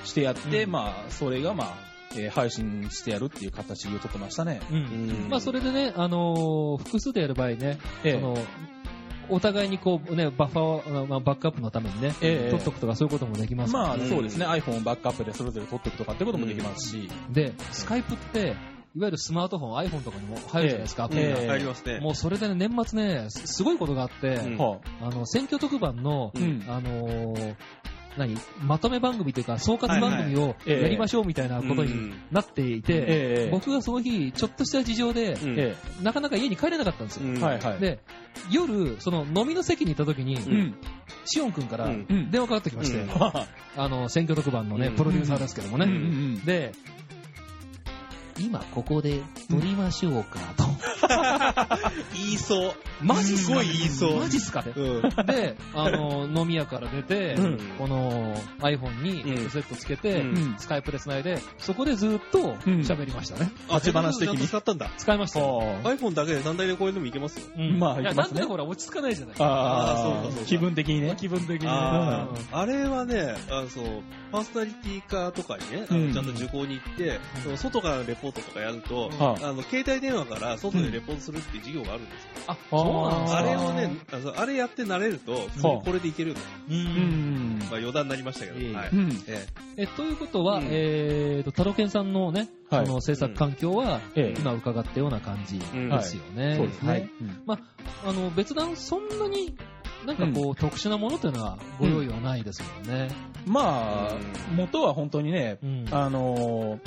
してやって、うん。まあそれがまあ、えー配信してやるっていう形をとってましたね。うん。うん。まあそれでね、あのー複数でやる場合ね、ええ。その、お互いにこうね、バッファーまあ、バックアップのためにね、ええ。取っとくとかそういうこともできますまあね。そうですね、iPhone をバックアップでそれぞれ撮っておくとかってこともできますし、で、スカイプって、いわゆるスマートフォン、iPhone とかにも入るじゃないですか、アプリが。ええ。入りますね。もうそれでね、年末ね、すすごいことがあって、うん。はあの、選挙特番の、うん。あのー何？まとめ番組というか、総括番組をええ。やりましょうみたいなことになっていて、ええ。僕がその日、ちょっとした事情で、なかなか家に帰れなかったんですよ。で、夜、その飲みの席に行った時に、うん。シオン君から電話かかってきまして、あの、選挙特番のね、うん。プロデューサーですけどもね。で、今ここで撮りましょうか、と。言いそう。マジっすかすごい言いそう。マジっすかね。うん。で、あの、飲み屋から出て、うんこの iPhone にヘッドセットつけて、うんうんスカイプで繋いで、そこでずっと喋りましたね。あ、立ち話的に？使ったんだ。使いました iPhone だけで何台でこれでもいけますよ。まあいけますねなんほら落ち着かないじゃない。あーそうかそうか気分的にね。気分的にね。あれはね、あの、そう、パーソナリティ化とかにね、ちゃんと受講に行って、外からのレポートとかやると、はあの、携帯電話から外でレポートするっていう授業があるんですよ。あ、そうなんですかあれをね、あのあれやって慣れると、普通にこれでいけるの。う。うんん。まあ余談になりましたけど、はい。うん。ええ、ということは、うんえーと、タロケンさんのね、はいその制作環境は、ええ今伺ったような感じうんですよね。そうですはいね。うんまあ、あの、別段そんなに、なんかこう、特殊なものというのはご用意はないですもんね。まあ、元は本当にね、うん。あのー、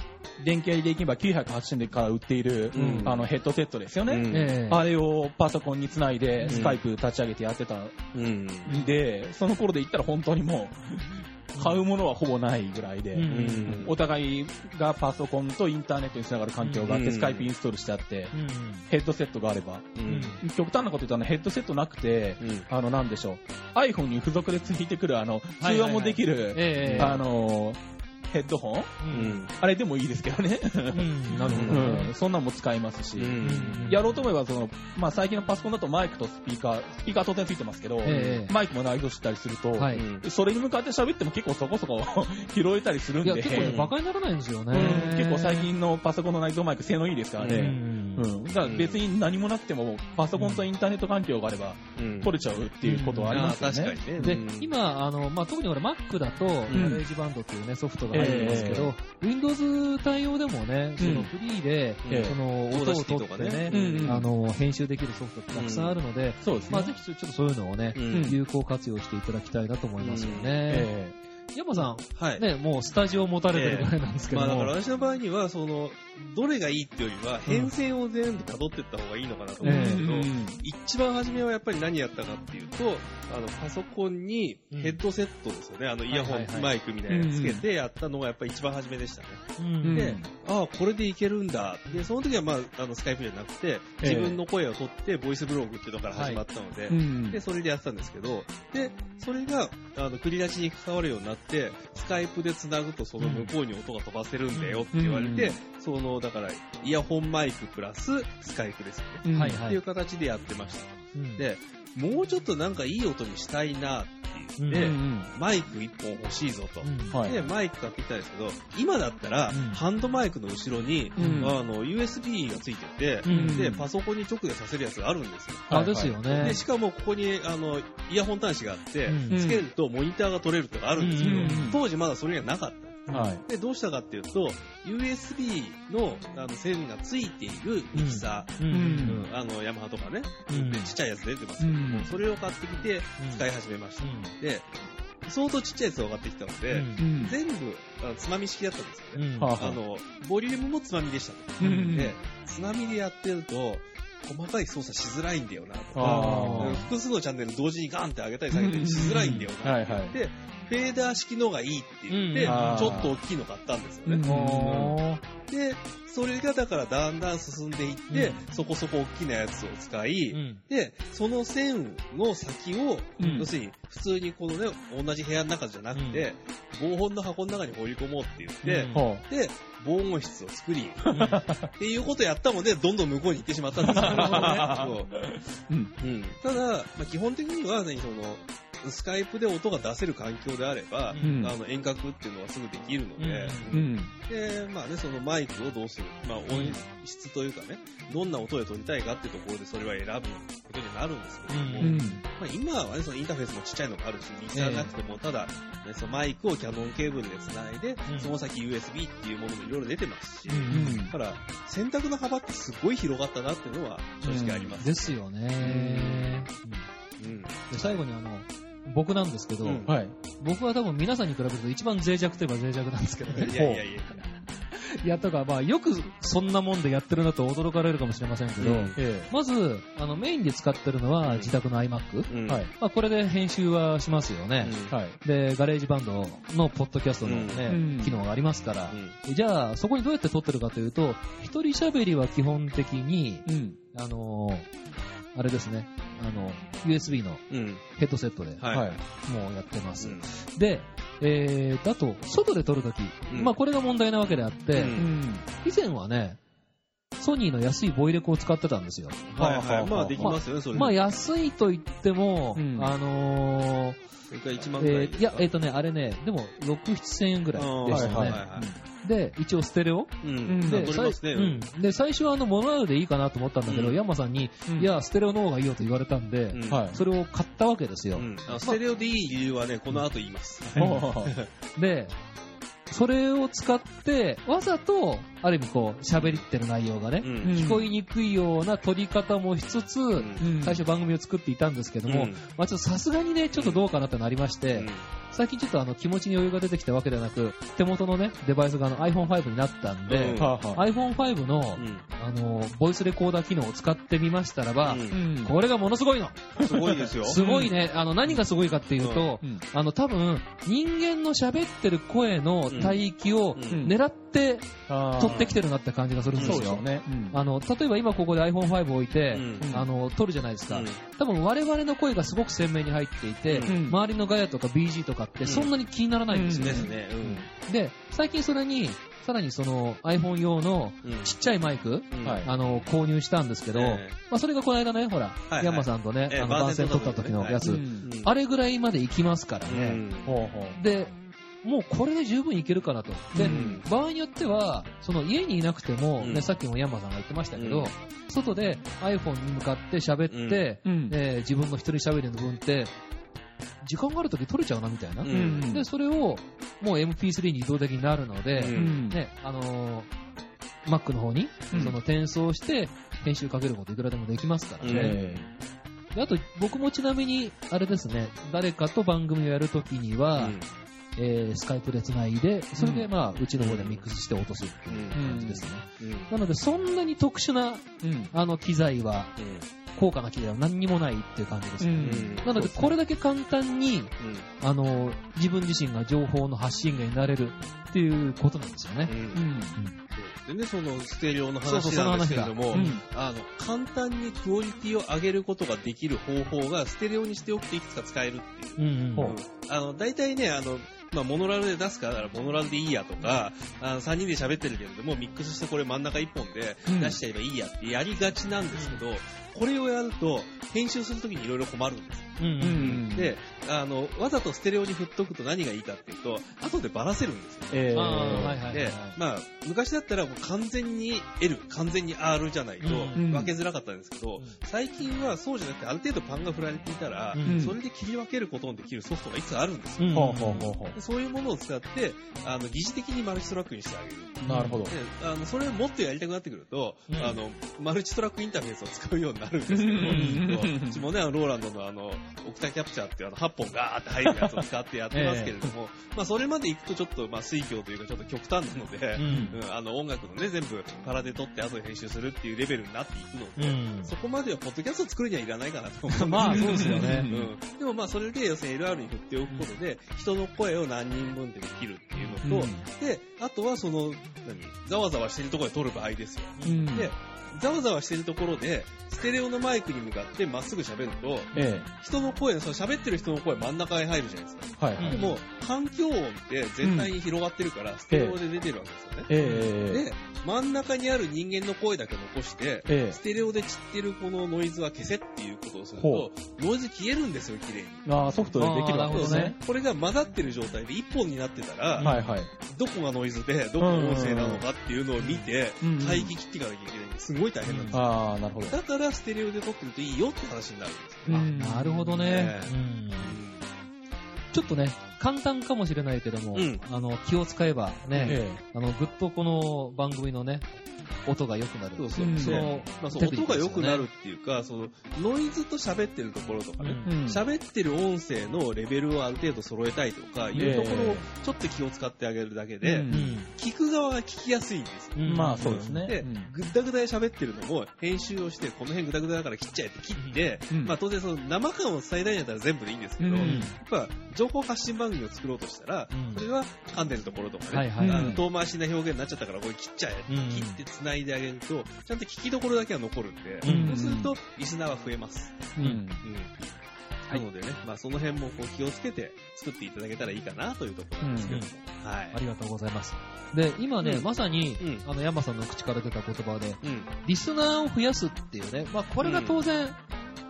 電気屋で行けば980円から売っている、うんあのヘッドセットですよね。あれをパソコンにつないで、んスカイプ立ち上げてやってたうん。んで、その頃で言ったら本当にもう、買うものはほぼないぐらいで、うんうんお互いがパソコンとインターネットにつながる環境があって、うんスカイプインストールしてあって、うん。ヘッドセットがあれば、うん。極端なこと言ったらヘッドセットなくて、うん。あの、なんでしょう。iPhone に付属でついてくる、あの、はい通話もできる、ええあの、ヘッドホン？う。うんん。あれでもいいですけどね。うん。なるほうどね。ん、そんなんも使えますし、うんやろうと思えば、その、まあ、最近のパソコンだとマイクとスピーカー、スピーカー当然ついてますけど、ええマイクも内蔵したりすると、はい。うんそれに向かって喋っても結構そこそこ 拾えたりするんで、いや、結構ね、馬鹿にならないんですよね。うん結構最近のパソコンの内蔵マイク性能いいですからうね。んうん。だから別に何もなくても、パソコンとインターネット環境があれば、うん。録れちゃうっていうことはありますよね。あー確かにね。でうん、今、あの、まあ、特に俺 Mac だと、 GarageBand っていうね、ソフトが入ってますけど、Windows 対応でもね、そのフリーで、ええ。その音を録ってね、あの、編集できるソフトってたくさんあるので、そうですね。まあ、ぜひちょっとそういうのをね、うん。有効活用していただきたいなと思いますよね。え山さん、はい。ね、もうスタジオを持たれてるぐらいなんですけども、まあだから私の場合には、その、どれがいいっていうよりは、変遷を全部辿っていった方がいいのかなと思うんですけど、一番初めはやっぱり何やったかっていうと、あの、パソコンにヘッドセットですよね、あの、イヤホン、マイクみたいなのつけてやったのがやっぱり一番初めでしたね。で、ああ、これでいけるんだ。で、その時はまあ、あの、スカイプじゃなくて、自分の声を取って、ボイスブログっていうのから始まったので、で、それでやってたんですけど、で、それが、あの、繰り出しに関わるようになって、スカイプで繋ぐとその向こうに音が飛ばせるんだよって言われて、その、だから、イヤホンマイクプラススカイプですよね。はいはい。っていう形でやってました。で、もうちょっとなんかいい音にしたいなって言って、うんうん、マイク1本欲しいぞと、うん、で、マイク買ってきたんですけど、今だったら、ハンドマイクの後ろに、うん、あの、USB がついてて、うん、で、パソコンに直でさせるやつがあるんですよ。あ、ですよね。で、しかもここに、あの、イヤホン端子があって、つけるとモニターが取れるとかあるんですけど、当時まだそれがなかった。はい、で、どうしたかっていうと、USB のあの線がついているミキサー、うん、あの、ヤマハとかね、うん、ちっちゃいやつ出てますけども、それを買ってきて使い始めました。で、相当ちっちゃいやつが上がってきたので、うん、全部あつまみ式だったんですよね。うん、あの、ボリュームもつまみでした、ね、うん、で、つまみでやってると、細かい操作しづらいんだよなと。か、複数のチャンネル同時にガンって上げたり下げたりしづらいんだよな、はいはい、で、フェーダー式のがいいって言って、ちょっと大きいの買ったんですよね。で、それがだからだんだん進んでいって、うん、そこそこ大きなやつを使い、うん、で、その線の先を、うん、要するに普通にこのね、同じ部屋の中じゃなくて、防音の箱の中に放り込もうって言って、で、防音室を作り、っていうことやったもんで、どんどん向こうに行ってしまったんですよ。ね、ただ、まあ、基本的には、ね、その、スカイプで音が出せる環境であれば、うん、あの遠隔っていうのはすぐできるので、うん、で、まあね、そのマイクをどうする、まあ音質というかね、どんな音で撮りたいかっていうところでそれは選ぶことになるんですけども、うん、まあ、今はね、そのインターフェースもちっちゃいのがあるし、ミキサーなくても、ただ、ね、そのマイクをキャノンケーブルで繋いで、その先 USB っていうものもいろいろ出てますし、だから選択の幅ってすごい広がったなっていうのは正直あります。ですよね。うん、で最後にあの、僕なんですけど、うんはい、僕は多分皆さんに比べると一番脆弱といえば脆弱なんですけどね。いやいやいや。いや、とか、まあ、よくそんなもんでやってるなと驚かれるかもしれませんけど、うん、まず、あの、メインで使ってるのは自宅の iMac。うん、はい。まあ、これで編集はしますよね。うん、はい。で、 GarageBand のポッドキャストのね、機能がありますから、じゃあ、そこにどうやって撮ってるかというと、一人喋りは基本的に、あのー、あれですね、あの、USB のヘッドセットで、はい、もうやってます。うん、で、えー、あと、外で撮るとき、うん、まあこれが問題なわけであって、うん、以前はね、ソニーの安いボイレコを使ってたんですよ。はいはい。まあできますよね、それ。まあ安いと言っても、あのー、それから1万ぐらい、えー、いや、えっ、ー、とね、あれね、でも、6、7千円ぐらいでしたね。はいはいはいで、一応ステレオ、うん、で、ね、うん、で、最初はあの、モノラルでいいかなと思ったんだけど、うん、ヤンマさんに、いや、ステレオの方がいいよと言われたんで、それを買ったわけですよ。ステレオでいい理由はね、この後言います。で、それを使って、わざと、ある意味こう、喋ってる内容がね、うん、聞こえにくいような撮り方もしつつ、うん、最初番組を作っていたんですけども、うん、まあちょっとさすがにね、ちょっとどうかなってなりまして、最近ちょっとあの気持ちに余裕が出てきたわけではなく、手元のね、デバイスがあの iPhone5 になったんで、うん、iPhone5 の、うん、あの、ボイスレコーダー機能を使ってみましたらば、うん、これがものすごいの。すごいですよ。すごいね。あの、何がすごいかっていうと、あの、多分、人間の喋ってる声の帯域を狙って取ってきてるなって感じがするんですよ。ね。あの、例えば今ここで iPhone5 置いて、あの、撮るじゃないですか。多分我々の声がすごく鮮明に入っていて、周りのガヤとか BG とかってそんなに気にならないんですよね。ですね。で、最近それに、さらにその iPhone 用のちっちゃいマイク、あの、購入したんですけど、まあそれがこの間ね、ほら、ヤンマさんとね、あの番宣撮った時のやつ、あれぐらいまで行きますからね。で、もうこれで十分いけるかなと。で、うん、場合によっては、その家にいなくても、ね、さっきもヤンマさんが言ってましたけど、うん、外で iPhone に向かって喋って、うん、えー、自分の一人喋りの分って、時間があるとき取れちゃうなみたいな、うん、で、それをもう MP3 に移動的になるので、ね、あのー、Mac の方に、その転送して編集かけることいくらでもできますからね。であと、僕もちなみに、あれですね、誰かと番組をやるときには、えー、スカイプで繋いで、それでまあ、うちの方でミックスして落とすっていう感じですね。なので、そんなに特殊な、あの、機材は、高価な機材は何にもないっていう感じですね。なので、これだけ簡単に、あの、自分自身が情報の発信源になれるっていうことなんですよね。でね、そのステレオの話なんですけれども、あの、簡単にクオリティを上げることができる方法が、ステレオにしておくといくつか使えるっていう。うん。うん、あの、大体ね、あの、まあ、モノラルで出すから、モノラルでいいやとか、あ3人で喋ってるけれども、ミックスしてこれ真ん中1本で出しちゃえばいいやってやりがちなんですけど、これをやると、編集するときにいろいろ困るんです。うんうんうん、で、あの、わざとステレオに振っとくと何がいいかっていうと、後でばらせるんですよ。えー、はいはいはい、で、まあ、昔だったらもう完全に L、完全に R じゃないと分けづらかったんですけど、うん、最近はそうじゃなくてある程度パンが振られていたら、うん、それで切り分けることのできるソフトがいつあるんですよ。うん、そういうものを使って、あの、疑似的にマルチトラックにしてあげる。なるほど。で、あの、それをもっとやりたくなってくると、あの、マルチトラックインターフェースを使うようになるんですけど、うちもね、ローランドのあの、オクタキャプチャーっていうあの8本ガーって入るやつを使ってやってますけれども、えー、まあそれまで行くとちょっとまあ水郷というかちょっと極端なので、うん、うん、あの音楽のね全部パラで撮って後で編集するっていうレベルになっていくので、うん、そこまではポッドキャストを作るにはいらないかなと思うまあそうですよね。うん。でもまあそれで要するに LR に振っておくことで、人の声を何人分でできるっていうのと、で、あとはその、何、ざわざわしてるところで撮る場合ですよ。で、ざわざわしてるところで、ステレオのマイクに向かってまっすぐ喋ると、ええ、人の声、その喋ってる人の声真ん中に入るじゃないですか。はい、でも、環境音って全体に広がってるから、ステレオで出てるわけですよね。ええ、で、真ん中にある人間の声だけ残して、え、ステレオで散ってるこのノイズは消せっていうことをすると、ノイズ消えるんですよ、綺麗に。ああ、ソフトでできるわけですね。これが混ざってる状態で1本になってたら、はいはい、どこがノイズで、どこが音声なのかっていうのを見て、待機切っていかなきゃいけないんです。すごい大変なんですよ。ああ、なるほど。だからステレオで撮ってるといいよって話になるんですよ。あ、なるほどね。うんちょっとね、簡単かもしれないけども、うん、あの、気を使えばね、ええ、あの、ぐっとこの番組のね、音が良くなる。そうそう。うん、その、まあ、その音が良くなるっていうか、その、ノイズと喋ってるところとかね、喋、うん、ってる音声のレベルをある程度揃えたいとか、いうところをちょっと気を使ってあげるだけで、聞く側が聞きやすいんですよ。まあそうですね。で、ぐったぐだで喋ってるのも、編集をして、この辺ぐだぐだだから切っちゃえって切って、まあ当然その生感を伝えたいんだったら全部でいいんですけど、やっぱ情報発信番組を作ろうとしたら、それは噛んでるところとかね、遠回しな表現になっちゃったからこれ切っちゃえ、切って繋いであげると、ちゃんと聞きどころだけは残るんで、そうすると、リスナーは増えます。うん。うん。なのでね、まあその辺もこう気をつけて作っていただけたらいいかなというところなんですけども。うん、はい。ありがとうございます。で、今ね、うん、まさに、うん、あの、山さんの口から出た言葉で、リスナーを増やすっていうね、まあこれが当然、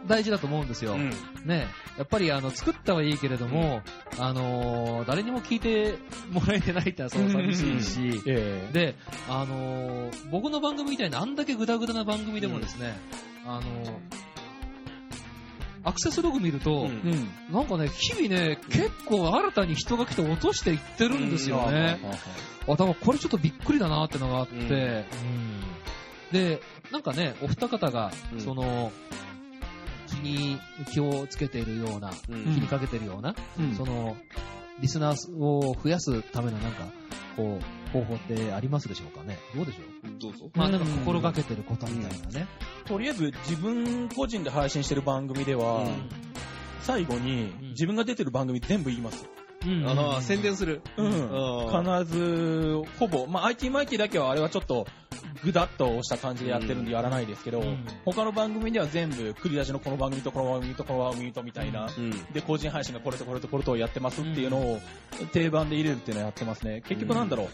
大事だと思うんですよ。うん、ね。やっぱりあの、作ったはいいけれども、うん、あのー、誰にも聞いてもらえてないってのはそう寂しいし、で、あのー、僕の番組みたいなあんだけグダグダな番組でもですね、うん、あのー、アクセスログ見ると、うん、なんかね、日々ね、結構新たに人が来て落としていってるんですよね。あ、多分これちょっとびっくりだなってのがあって、で、なんかね、お二方が、その、気に、気をつけているような、気にかけているような、その、リスナーを増やすためのなんか、こう、方法ってありますでしょうかね？どうでしょう？どうぞ。まあなんか心がけてることみたいなね。とりあえず自分個人で配信してる番組では、最後に自分が出てる番組全部言います。うん、宣伝する。うん。必ず、ほぼ、まあ、IT マイティだけはあれはちょっと、ぐだっとした感じでやってるんでやらないですけど、うん、他の番組では全部、繰り出しのこの番組とこの番組とこの番組とみたいな、うん、で、個人配信がこれとこれとこれとやってますっていうのを、定番で入れるっていうのをやってますね。結局なんだろう、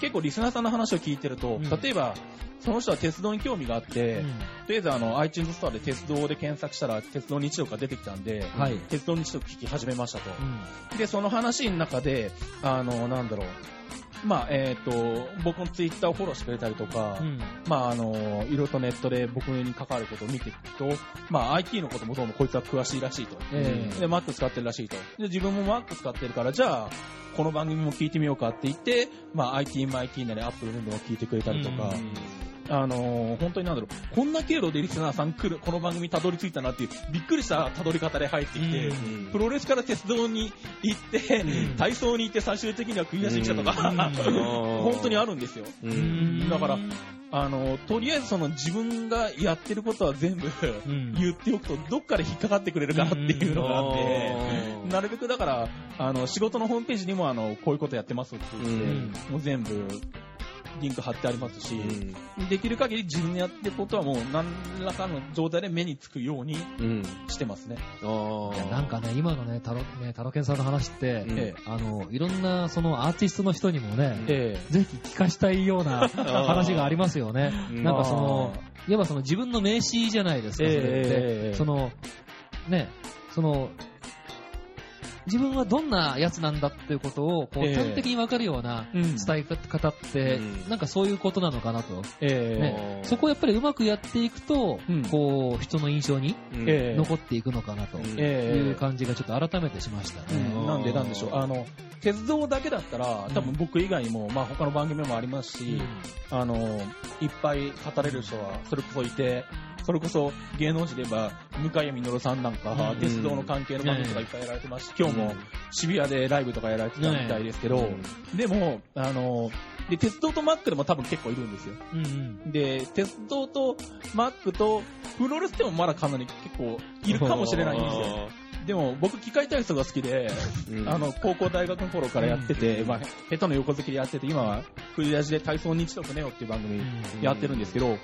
結構リスナーさんの話を聞いてると、例えば、その人は鉄道に興味があって、うん、とりあえずあの iTunes ストアで鉄道で検索したら鉄道日常が出てきたんで、はい、鉄道日常聞き始めましたと。うん、で、その話の中で、あの、なんだろう、まあ、えっ、ー、と、僕のツイッターをフォローしてくれたりとか、うん、まあ、あの、いろいろとネットで僕に関わることを見ていくと、まあ、IT のこともどうもこいつは詳しいらしいと。えー、で、Mac 使ってるらしいと。で、自分も Mac 使ってるから、じゃあ、この番組も聞いてみようかって言って、まあ、IT、MIT なり Apple などを聞いてくれたりとか、あのー本当になんだろう、こんな経路でリスナーさん来る、この番組たどり着いたなっていう、びっくりしたたどり方で入ってきて、うん。プロレスから鉄道に行って、うん。体操に行って最終的には食い出しに来たとか、うん。本当にあるんですよ。だからあの、とりあえずその自分がやってることは全部うん。言っておくと、どっかで引っかかってくれるかなっていうのがあって、うん。なるべくだから、あの、仕事のホームページにもあの、こういうことやってますって言って、うん。もう全部、リンク貼ってありますし、うん。できる限り自分でやってることはもう何らかの状態で目につくようにうん。してますね。あいやあ。なんかね、今のね、タロ、ね、タロケンさんの話って、うんえあの、いろんな、そのアーティストの人にもね、ええぜひ聞かしたいような 話がありますよね。うんなんかその、いわばその自分の名刺じゃないですか、それって。ええその、ね、その、自分はどんなやつなんだっていうことを、こう、ええ。端的にわかるようなうん。伝え方って、うん。なんかそういうことなのかなと。ええ。ね、そこをやっぱりうまくやっていくと、うん。こう、人の印象に残っていくのかなという感じがちょっと改めてしましたね。うん。なんでなんでしょう。あの、鉄道だけだったら、多分僕以外にも、まあ他の番組もありますし、あの、いっぱい語れる人は、それこそいて、それこそ芸能人で言えば、向井実さんなんか、うん。鉄道の関係の番組とかいっぱいやられてますし、今日も渋谷でライブとかやられてたみたいですけど、うん。でも、あの、で、鉄道とマックでも多分結構いるんですよ。うんうん。で、鉄道とマックとプロレスでもまだかなり結構いるかもしれないんですよ。でも僕機械体操が好きで、うん。あの、高校大学の頃からやってて、うん。まあ、下手の横好きでやってて、今は、振り出しで体操日特ネオっていう番組やってるんですけど、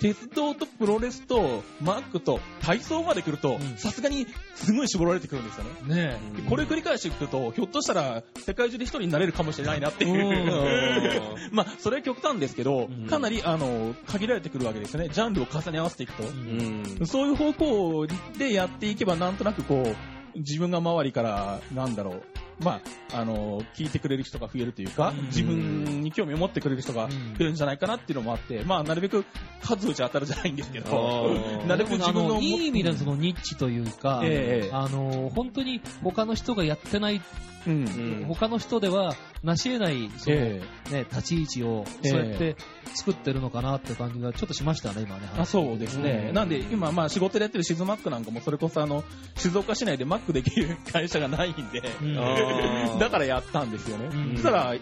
鉄道とプロレスとマックと体操まで来るとうん、さすがにすごい絞られてくるんですよね。ねでこれ繰り返していくと、ひょっとしたら世界中で一人になれるかもしれないなっていう。まあ、それは極端ですけどうん、かなり、あの、限られてくるわけですよね。ジャンルを重ね合わせていくと。そういう方向でやっていけば、なんとなくこう、自分が周りから、なんだろう、まあ、あの、聞いてくれる人が増えるというかうん、自分に興味を持ってくれる人が増えるんじゃないかなっていうのもあって、まあ、なるべく数打ち当たるじゃないんですけど なるべく自分のいい意味でそのニッチというか、ええ。あの、本当に他の人がやってない、うん。うん。他の人では成し得ない、その、えね、立ち位置を、ええ。そうやって作ってるのかなって感じがちょっとしましたね、今ね。あそうですね。うん。なんで、今、まあ、仕事でやってるシズマックなんかも、それこそあの、静岡市内でマックできる会社がないんで、うん。だからやったんですよね。うん。そしたら、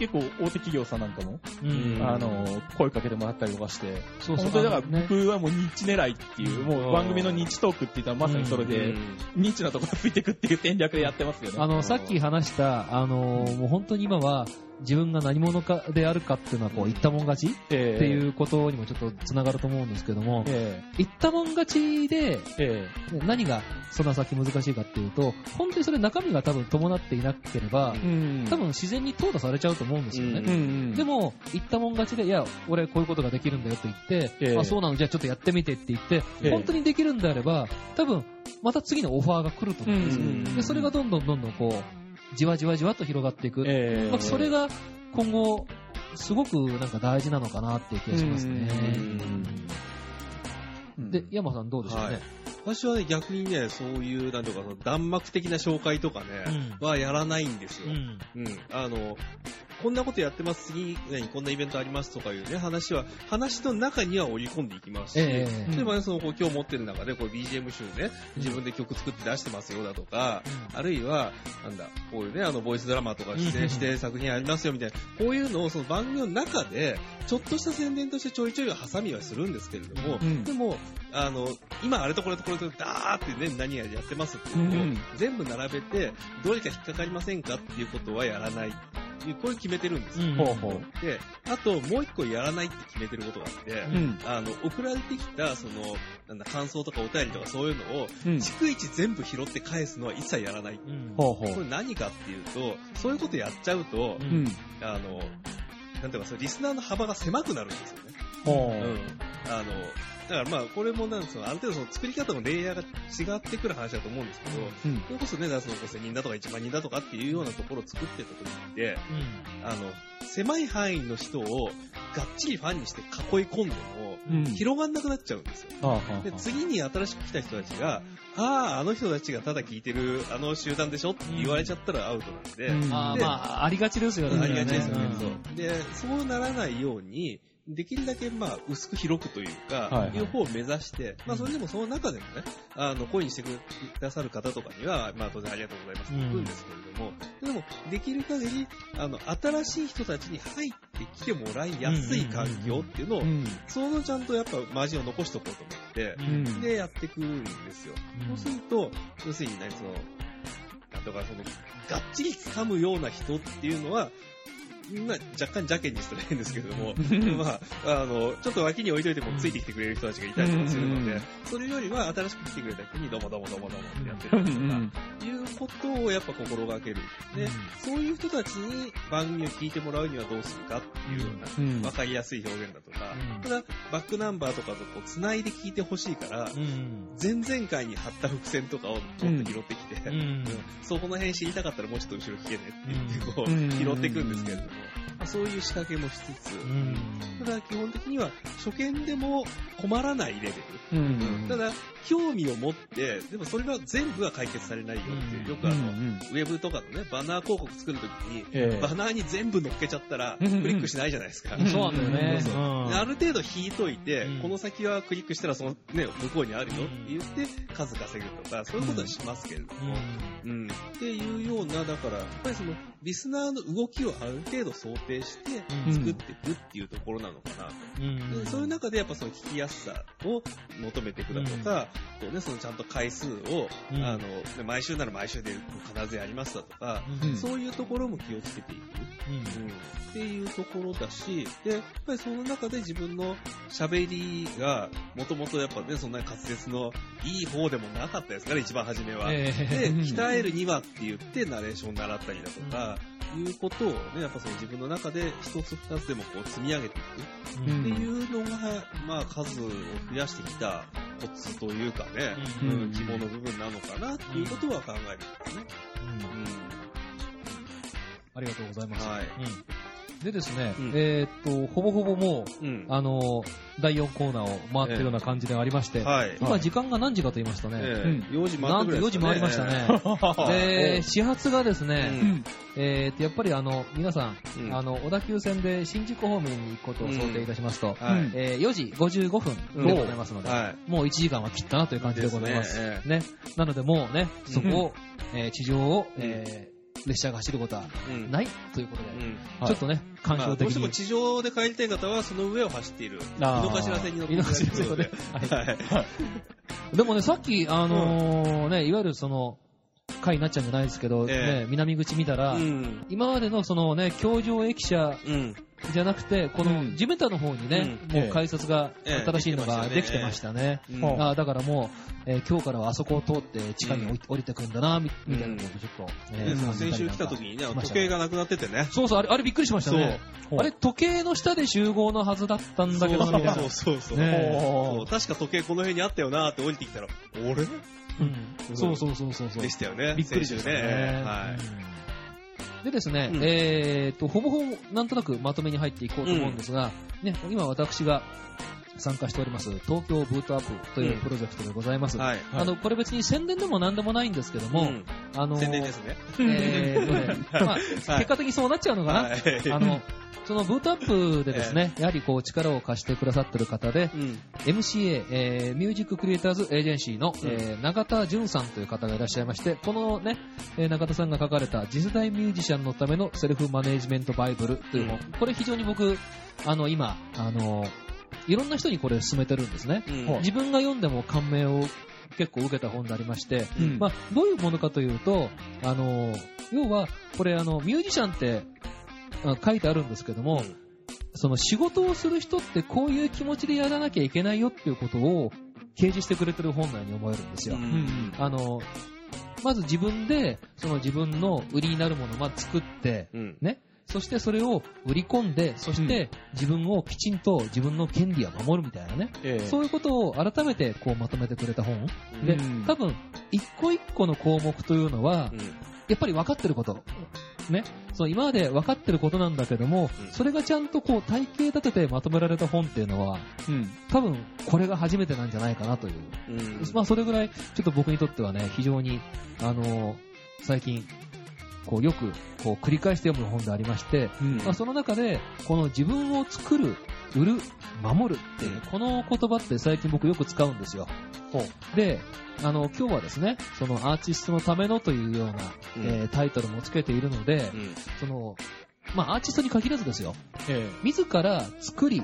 結構大手企業さんなんかも、うん。うんあの、声かけてもらったりとかして、そうそう。本当にだからね。僕はもうニッチ狙いっていう、もう番組のニッチトークって言ったらまさにそれで、ニッチなところついていくっていう戦略でやってますよね。あの、さっき話した、あの、もう本当に今は、自分が何者かであるかっていうのは、こう、言ったもん勝ちっえ。ていうことにもちょっと繋がると思うんですけども、え言ったもん勝ちで、何がそんな先難しいかっていうと、本当にそれ中身が多分伴っていなければ、多分自然に淘汰されちゃうと思うんですよね。でも、言ったもん勝ちで、いや、俺こういうことができるんだよと言って、ええ。あ、そうなの、じゃあちょっとやってみてって言って、ええ。本当にできるんであれば、多分、また次のオファーが来ると思うんですよ。うん。で、それがどんどんどんどんこう、じわじわじわっと広がっていく。ええまあ、それが今後、すごくなんか大事なのかなっていう気がしますね。うんで、山さんどうでしょうね？はい私はね、逆にね、そういう、なんとか、その弾幕的な紹介とかね、はやらないんですよ。うん。うん。あの、こんなことやってます、次、何、こんなイベントありますとかいうね、話は、話の中には織り込んでいきますし、ええ。例えばね、その、こう今日持ってる中で、こう BGM 集ね、自分で曲作って出してますよだとか、あるいは、なんだ、こういうね、あの、ボイスドラマとか出演して作品ありますよみたいな、こういうのをその番組の中で、ちょっとした宣伝としてちょいちょい挟みはするんですけれども、うん。でも、あの、今あれとこれとこれとダーってね、何ややってますっていうのを、うん。全部並べて、どれか引っかかりませんかっていうことはやらない。これ決めてるんですよ。うん。で、あともう一個やらないって決めてることがあって、うん。あの、送られてきた、その、なんだ、感想とかお便りとかそういうのを、うん。逐一全部拾って返すのは一切やらない。これ何かっていうと、そういうことやっちゃうと、ううん。あの、なんていうか、そのリスナーの幅が狭くなるんですよね。ほうん。あの、だからまあ、これもなんですよ、ある程度その作り方のレイヤーが違ってくる話だと思うんですけど、うん。それこそね、その5000人だとか1万人だとかっていうようなところを作ってた時って、あの、狭い範囲の人をがっちりファンにして囲い込んでも、うん。広がんなくなっちゃうんですよ。はあはあで、次に新しく来た人たちが、ああ、あの人たちがただ聞いてるあの集団でしょって言われちゃったらアウトなんで、うんでまあ、ありがちですよね。ありがちですよね。うんそう。で、そうならないように、できるだけまあ薄く広くというか、はいはい。いう方を目指して、まあそれでもその中でもね、あの、恋にしてくださる方とかには、まあ当然ありがとうございますって言うんですけれども、でも、できる限り、あの、新しい人たちに入ってきてもらいやすい環境っていうのを、うん。そのちゃんとやっぱマジを残しとこうと思って、うん。で、やってくんですよ。そうすると、要するにね、その、なんとかその、がっちり掴むような人っていうのは、まあ、若干邪険にしたら変ですけれども、まあ、あの、ちょっと脇に置いといてもついてきてくれる人たちがいたりとかするのでうん、それよりは新しく来てくれた人にどうもどうもどうもどうもってやってるとか、いうことをやっぱ心がける。で、そういう人たちに番組を聞いてもらうにはどうするかっていうような、うん。わかりやすい表現だとかうん、ただ、バックナンバーとかとこう繋いで聞いてほしいから、うん。前々回に貼った伏線とかをもっと拾ってきて、そこの辺知りたかったらもうちょっと後ろ聞けねって言ってこう、うん。拾っていくんですけれども、まあそういう仕掛けもしつつ、うん。ただ基本的には初見でも困らないレベル。うん。ただ、興味を持って、でもそれは全部は解決されないよっていう、よくあの、ウェブとかのね、バナー広告作るときに、ええバナーに全部乗っけちゃったら、クうんリックしないじゃないですか。うんそうなんだよね。そうある程度引いといて、うんこの先はクリックしたらそのね、向こうにあるよって言って数稼ぐとか、そういうことはしますけれども、うん。っていうような、だから、やっぱりその、リスナーの動きをある程度想定してうん。作っていくっていうところなのかなと。うん。でそういう中でやっぱその聞きやすさを求めていくだとか、こうね、そのちゃんと回数を、うん。あの、ね毎週なら毎週で必ずやりますだとか、うん。そういうところも気をつけていく。っていうところだし、で、やっぱりその中で自分の喋りが、もともとやっぱね、そんなに滑舌のいい方でもなかったですから、一番初めは。えで、え鍛えるにはって言ってナレーション習ったりだとか、いうことをね、やっぱその自分の中で一つ二つでもこう積み上げていくうんっていうのが、まあ数を増やしてきたコツというかね、ううんん、肝の部分なのかなっていうことは考えるんですね。うんありがとうございます。はいうんでですね、うん。えーっと、ほぼほぼもう、うん。あの、第4コーナーを回ってるような感じでありまして、はい。今時間が何時かと言いますとね、ええ。4時回なんとったぐらい4時回りましたね。で、始発がですね、うん。えーっと、やっぱりあの、皆さん、うん。あの、小田急線で新宿方面に行くことを想定いたしますと、はい。うんえー4時55分でございますので、はい。もう1時間は切ったなという感じでございます。ですね。なのでもうね、うんそこを、えー地上を、えー列車が走ることはうんないということで、うんちょっとね、感まあ傷的に。どうしても地上で帰りたい方は、その上を走っている。井の頭線に乗ってい井のただ頭線でくことで。。はい。でもね、さっき、あのーね、いわゆるその、回になっちゃうんじゃないですけど、ええね、南口見たら、うん。今までのそのね、橋上駅舎うん。じゃなくて、こうん。の地べたの方にね、うん。もう改札が、ええ。新しいのがでできてましたね。うん。うん。あーだからもう、えー今日からはあそこを通って地下に降り,、てくんだな、みみたいなことをちょっと、えでー先週来た時にね、時計がなくなっててね。そうそう、あれ、あれびっくりしましたね。あれ、時計の下で集合のはずだったんだけど。そうそうそう。ねえ。そう確か時計この辺にあったよなって降りてきたら、俺うん。そうそうそうそうそう。でしたよね。びっくりしたね。はうんでですね、うん。えーっと、ほぼほぼなんとなくまとめに入っていこうと思うんですが、ね、今私が参加しております、東京ブートアップというプロジェクトでございます。い。はい。あの、これ別に宣伝でも何でもないんですけども、うんあの、宣伝ですね。えー まあ、はい結果的にそうなっちゃうのかな？はい。あの、そのブートアップでですね、やはりこう力を貸してくださってる方で、うん。MCA、えーミュージッククリエイターズエージェンシーの、うんえー永田淳さんという方がいらっしゃいまして、このね、えー永田さんが書かれた次世代ミュージシャンのためのセルフマネージメントバイブルという本、これ非常に僕、あの、今、あの、いろんな人にこれ勧めてるんですね。うん自分が読んでも感銘を結構受けた本でありまして、うんまあ、どういうものかというと、あの、要は、これあの、ミュージシャンって、あ書いてあるんですけども、その仕事をする人ってこういう気持ちでやらなきゃいけないよっていうことを掲示してくれてる本のように思えるんですよ。うんうんあの、まず自分で、その自分の売りになるものをまあ作って、うん。ね。そしてそれを売り込んで、そして自分をきちんと自分の権利を守るみたいなね。ええそういうことを改めてこうまとめてくれた本。でうん、多分、一個一個の項目というのはう、んやっぱり分かってること。ね。その今まで分かってることなんだけども、うんそれがちゃんとこう体系立ててまとめられた本っていうのは、うん多分これが初めてなんじゃないかなという。うんまあそれぐらい、ちょっと僕にとってはね、非常に、あの最近、こうよくこう繰り返して読む本でありまして、うん。まあ、その中で、この自分を作る売る、守るっていう、この言葉って最近僕よく使うんですよ。で、あの、今日はですね、そのアーティストのためのというような、うん。えータイトルもつけているので、うん。その、まあ、アーティストに限らずですよ。え。自ら作り、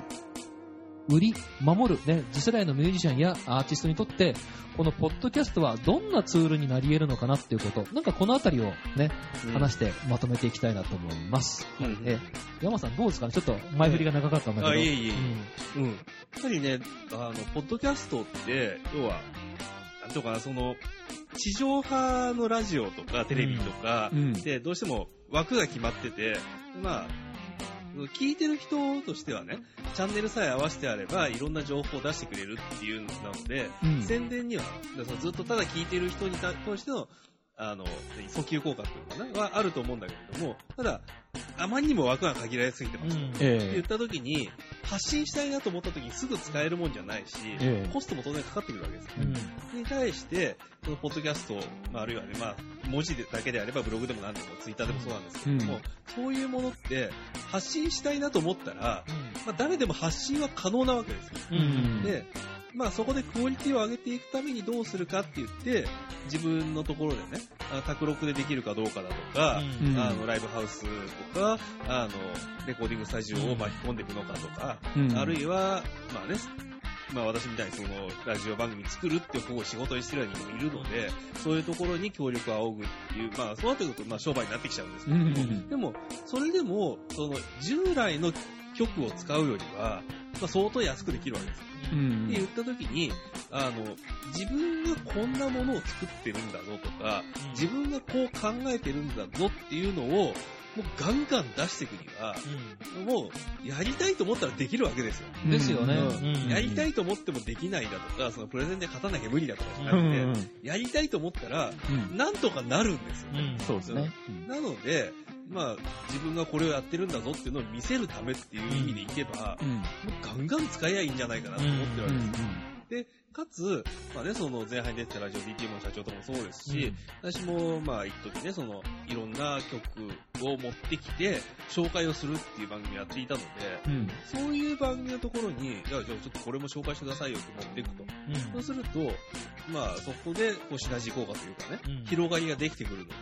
売り、守る、ね、次世代のミュージシャンやアーティストにとって、このポッドキャストはどんなツールになり得るのかなっていうこと、なんかこのあたりをね、話してまとめていきたいなと思います。うんえ、山さんどうですかね？ちょっと前振りが長かったんだけど。あ、いえいえいうんえ。うん。やっぱりね、あの、ポッドキャストって、要は、なんていうのかな、その、地上波のラジオとかテレビとかうんで、どうしても枠が決まってて、まあ、聞いてる人としてはね、チャンネルさえ合わせてあれば、いろんな情報を出してくれるっていうのなので、うん。宣伝には、ずっとただ聞いてる人に対しての、あの、訴求効果っていうのかな、はあると思うんだけれども、ただ、あまりにも枠が限られすぎてます。うん。って言えった時に、発信したいなと思った時にすぐ使えるもんじゃないし、ええ。コストも当然かかってくるわけですよ。うん。に対して、そのポッドキャスト、まあ、あるいはね、まあ、文字だけであればブログでも何でもツイッターでもそうなんですけれども、うん。そういうものって発信したいなと思ったら、まあ、誰でも発信は可能なわけですよ。うんうん。で、まあそこでクオリティを上げていくためにどうするかって言って、自分のところでね、あ卓録でできるかどうかだとか、うん。うんあの、ライブハウスとか、あの、レコーディングスタジオを巻き込んでいくのかとか、うん。あるいは、まあね、まあ私みたいにその、ラジオ番組作るっていう方を仕事にしてる人もいるので、そういうところに協力を仰ぐっていう、まあそうなってくると、まあ商売になってきちゃうんですけども、うんうん。でも、それでも、その、従来の曲を使うよりは、まあ相当安くできるわけです。うん。って言った時に、あの、自分がこんなものを作ってるんだぞとか、自分がこう考えてるんだぞっていうのを、もうガンガン出していくには、もう、やりたいと思ったらできるわけですよ。うん。ですよね。うん。うん。やりたいと思ってもできないだとか、そのプレゼンで勝たなきゃ無理だとかじゃなうくん。て、やりたいと思ったら、うん。なんとかなるんですよ。うん。そうですね。なので、まあ、自分がこれをやってるんだぞっていうのを見せるためっていう意味でいけば、うん。もうガンガン使えばいいんじゃないかなと思ってるわけです。うで、かつ、まあね、その前半に出てたラジオ DTM の社長とかもそうですし、私も、まあ、一時ね、その、いろんな曲を持ってきて、紹介をするっていう番組をやっていたので、んうん。そういう番組のところに、じゃあちょっとこれも紹介してくださいよって持っていくと。そうすると、まあ、そこで、こう、シナジー効果というかね、うん。広がりができてくるので、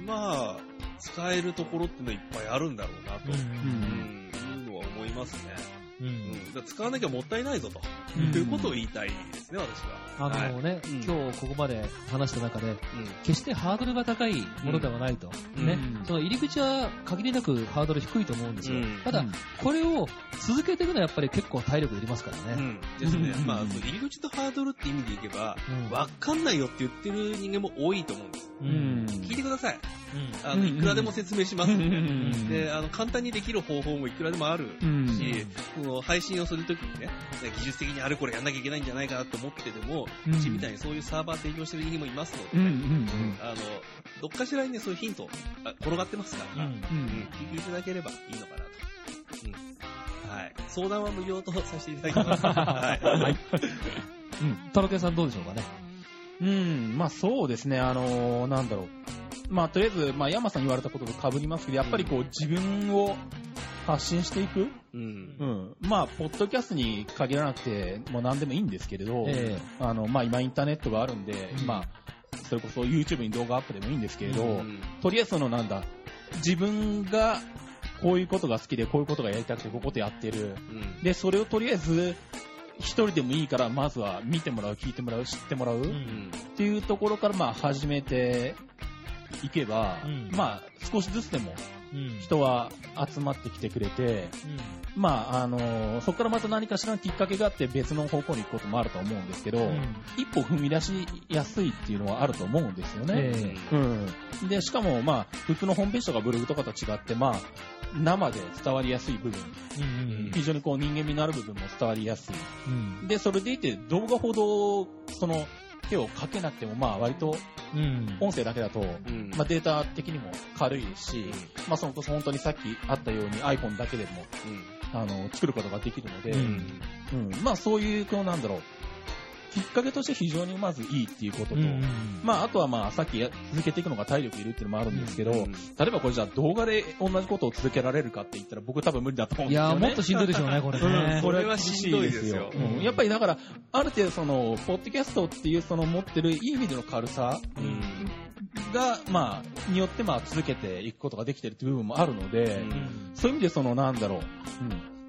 まあ、使えるところってのはいっぱいあるんだろうなと、うんうんいうのは思いますね。うんうん。使わなきゃもったいないぞと、うんいうことを言いたいですね、私は。あのね、うん今日ここまで話した中で、うん。決してハードルが高いものではないと。うんねうん。その入り口は限りなくハードル低いと思うんですよ。うんただ、うんこれを続けていくのはやっぱり結構体力いりますからね。うん。ですね。うんまあ、その入り口とハードルって意味でいけば、うんわかんないよって言ってる人間も多いと思うんです。ううんん。聞いてください。うんあの、うんいくらでも説明しますんで。あの、簡単にできる方法もいくらでもあるうんし、その配信をするときにね、技術的にあれこれやんなきゃいけないんじゃないかなと思ってても、ううんちみたいにそういうサーバー提供してる人もいますので、うんうんあの、どっかしらにね、そういうヒント、あ転がってますから、うんうん、聞いていただければいいのかなと。うん。はい。相談は無料とさせていただきます。はい。はいうん。タロケンさんどうでしょうかね。うん、まあそうですね、あのーなんだろう。まあとりあえず、まあ山さん言われたことと被りますけど、やっぱりこう自分を発信していく？うんう。ん。まあ、ポッドキャストに限らなくて、もう何でもいいんですけれど、えあの、まあ今インターネットがあるんで、うんまあ、それこそ YouTube に動画アップでもいいんですけれど、うんとりあえずそのなんだ、自分がこういうことが好きで、こういうことがやりたくて、こういうことやってる。うんで、それをとりあえず、一人でもいいから、まずは見てもらう、聞いてもらう、知ってもらう、うっうんていうところから、まあ、始めていけば、うんまあ、少しずつでもうん。人は集まってきてくれて、まあ、あのそこからまた何かしらのきっかけがあって別の方向に行くこともあると思うんですけど、うん。一歩踏み出しやすいっていうのはあると思うんですよね。えうん。で、しかも、まあ、普通のホームページとかブログとかと違って、まあ、生で伝わりやすい部分、うん非常にこう人間味のある部分も伝わりやすい。うん。で、それでいて動画ほど、その、手をかけなくても、まあ、割とうん。音声だけだと、うん。まあ、データ的にも軽いですし、まあ、そのこそ本当にさっきあったように iPhone だけでも、あの、作ることができるので、ううんん。まあ、そういう、こうなんだろう、きっかけとして非常にまずいいっていうことと、まあ、あとはまあ、さっき続けていくのが体力いるっていうのもあるんですけど、例えばこれじゃあ動画で同じことを続けられるかって言ったら僕多分無理だと思うんですよ、ね。いやもっとしんどいでしょうね、これね。これはしんどいですよ。うん、やっぱりだから、ある程度その、ポッドキャストっていうその持ってるいい意味での軽さ、が、まあ、によってまあ続けていくことができてるっていう部分もあるので、そういう意味でそのなんだろう、うん、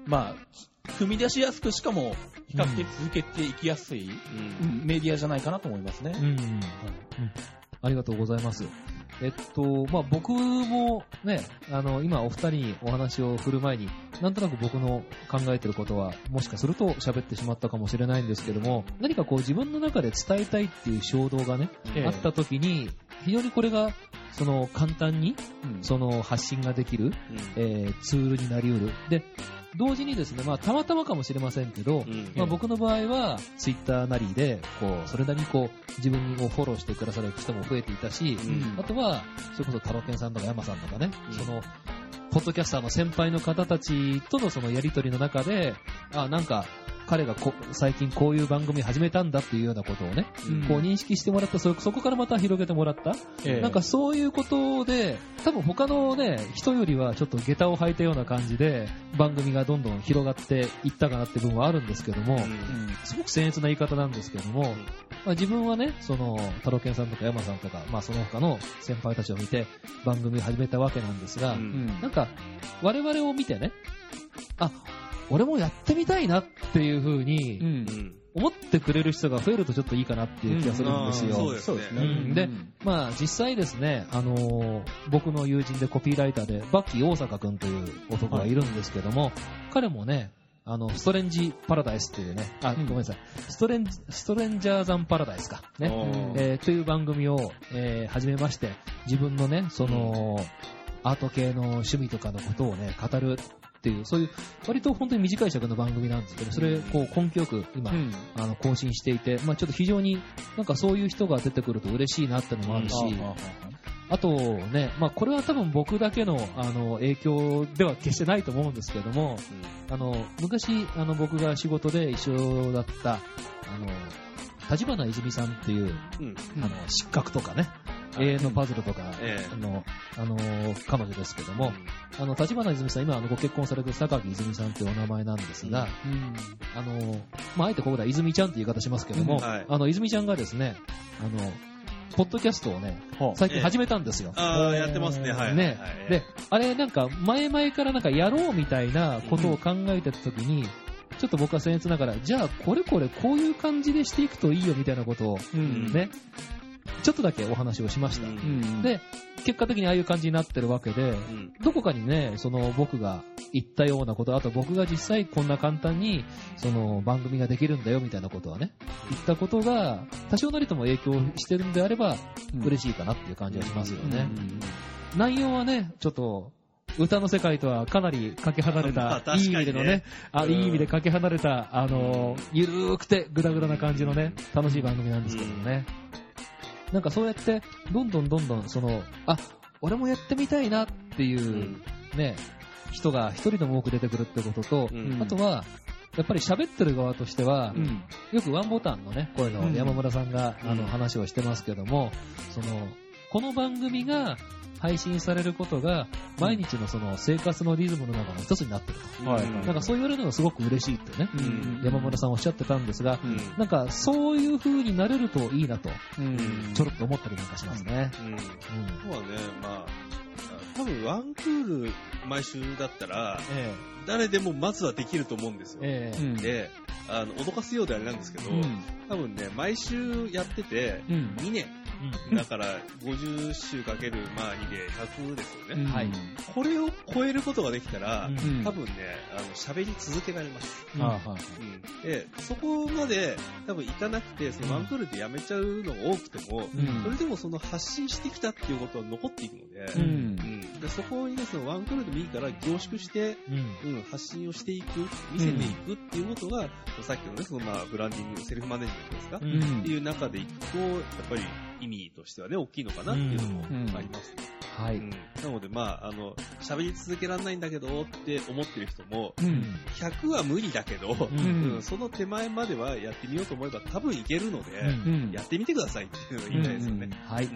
まあ、踏み出しやすく、しかも比較的続けていきやすい、うん、メディアじゃないかなと思いますね。うん、うん、ありがとうございます。えっと、まあ、僕もね、あの、今お二人にお話を振る前に、なんとなく僕の考えてることは、もしかすると喋ってしまったかもしれないんですけども、何かこう自分の中で伝えたいっていう衝動がね、えー、あった時に、非常にこれが、その簡単に、その発信ができる、うん、えー、ツールになり得る。で、同時にですね、まあ、たまたまかもしれませんけど、うん、まあ、僕の場合は、ツイッターなりで、こう、それなりにこう、自分をフォローしてくださる人も増えていたし、うん、あとは、それこそタロケンさんとか山さんとかね、うん、その、ポッドキャスターの先輩の方たちとのそのやりとりの中で、あ、なんか、彼がこ最近こういう番組始めたんだっていうようなことをね、うん、こう認識してもらったそ、そこからまた広げてもらった、えー、なんかそういうことで、多分他のね、人よりはちょっと下駄を履いたような感じで、番組がどんどん広がっていったかなっていう部分はあるんですけども、うん、すごく僭越な言い方なんですけども、まあ、自分はね、その、タロケンさんとか山さんとか、まあその他の先輩たちを見て番組を始めたわけなんですが、うん、なんか、我々を見てね、あ、俺もやってみたいなっていう風に、思ってくれる人が増えるとちょっといいかなっていう気がするんですよ。うん、そうですね。うん、で、まあ実際ですね、あのー、僕の友人でコピーライターで、バッキー大阪くんという男がいるんですけども、はい、彼もね、あの、ストレンジパラダイスっていうね、あ、ごめんなさい、ストレンジ、ストレンジャーザンパラダイスか、ね、えー、という番組を、えー、始めまして、自分のね、その、アート系の趣味とかのことをね、語るっていう、そういう、割と本当に短い尺の番組なんですけど、それ、こう、根気よく今、うん、あの、更新していて、まあちょっと非常になんかそういう人が出てくると嬉しいなってのもあるし、あとね、まあこれは多分僕だけの、あの、影響では決してないと思うんですけども、うん、あの、昔、あの、僕が仕事で一緒だった、あの、立花泉さんっていう、うん、あの、失格とかね、永遠のパズルとか、あの、あの彼女ですけども、あの、立花泉さん、今、あの、ご結婚されてる榊泉さんっていうお名前なんですが、あの、まあ、あえてここでは泉ちゃんって言い方しますけども、あの、泉ちゃんがですね、あの、ポッドキャストをね、最近始めたんですよ。ああ、やってますね、はい。ね。で、あれなんか、前々からなんかやろうみたいなことを考えてた時に、ちょっと僕は僭越ながら、じゃあこれこれこういう感じでしていくといいよみたいなことを、ね、ちょっとだけお話をしました。うん、で、結果的にああいう感じになってるわけで、うん、どこかにね、その僕が言ったようなこと、あと僕が実際こんな簡単に、その番組ができるんだよみたいなことはね、言ったことが、多少なりとも影響してるんであれば、嬉しいかなっていう感じはしますよね。内容はね、ちょっと、歌の世界とはかなりかけ離れた、いい意味でのね、あいい意味でかけ離れた、あの、ゆるーくてグダグダな感じのね、楽しい番組なんですけどもね。なんかそうやって、どんどんどんどん、その、あ、俺もやってみたいなっていう、ね、人が一人でも多く出てくるってことと、あとは、やっぱり喋ってる側としては、うん、よくワンボタンのね、声の山村さんが、うん、あの話をしてますけども、その、この番組が配信されることが、毎日のその生活のリズムの中の一つになってると。はい、なんかそう言われるのがすごく嬉しいってね、うん、山村さんおっしゃってたんですが、うん、なんかそういう風になれるといいなと、うん、ちょろっと思ったりなんかしますね。うん。うん、そうはね、まあ、多分ワンクール毎週だったら、ええ、誰でもまずはできると思うんですよ。ええ、で、あの、脅かすようであれなんですけど、多分ね、毎週やってて、2年、だから、50週かける、まあ、2で100ですよね。はい。これを超えることができたら、多分ね、あの、喋り続けられます。うん。で、そこまで、多分行かなくて、そのワンクールでやめちゃうのが多くても、それでもその発信してきたっていうことは残っていくので、うん。でそこにね、そのワンクールでもいいから凝縮して、うん、発信をしていく、見せていくっていうことが、さっきのね、そのまあ、ブランディング、セルフマネジメントですか、っていう中でいくと、やっぱり、意味としてはね、大きいのかなっていうのもあります、ねはい。なので、まあ、あの、喋り続けられないんだけどって思ってる人も、うん、100は無理だけど、うん。その手前まではやってみようと思えば多分いけるので、やってみてくださいっていうのを言いたいですよね。はい。はい。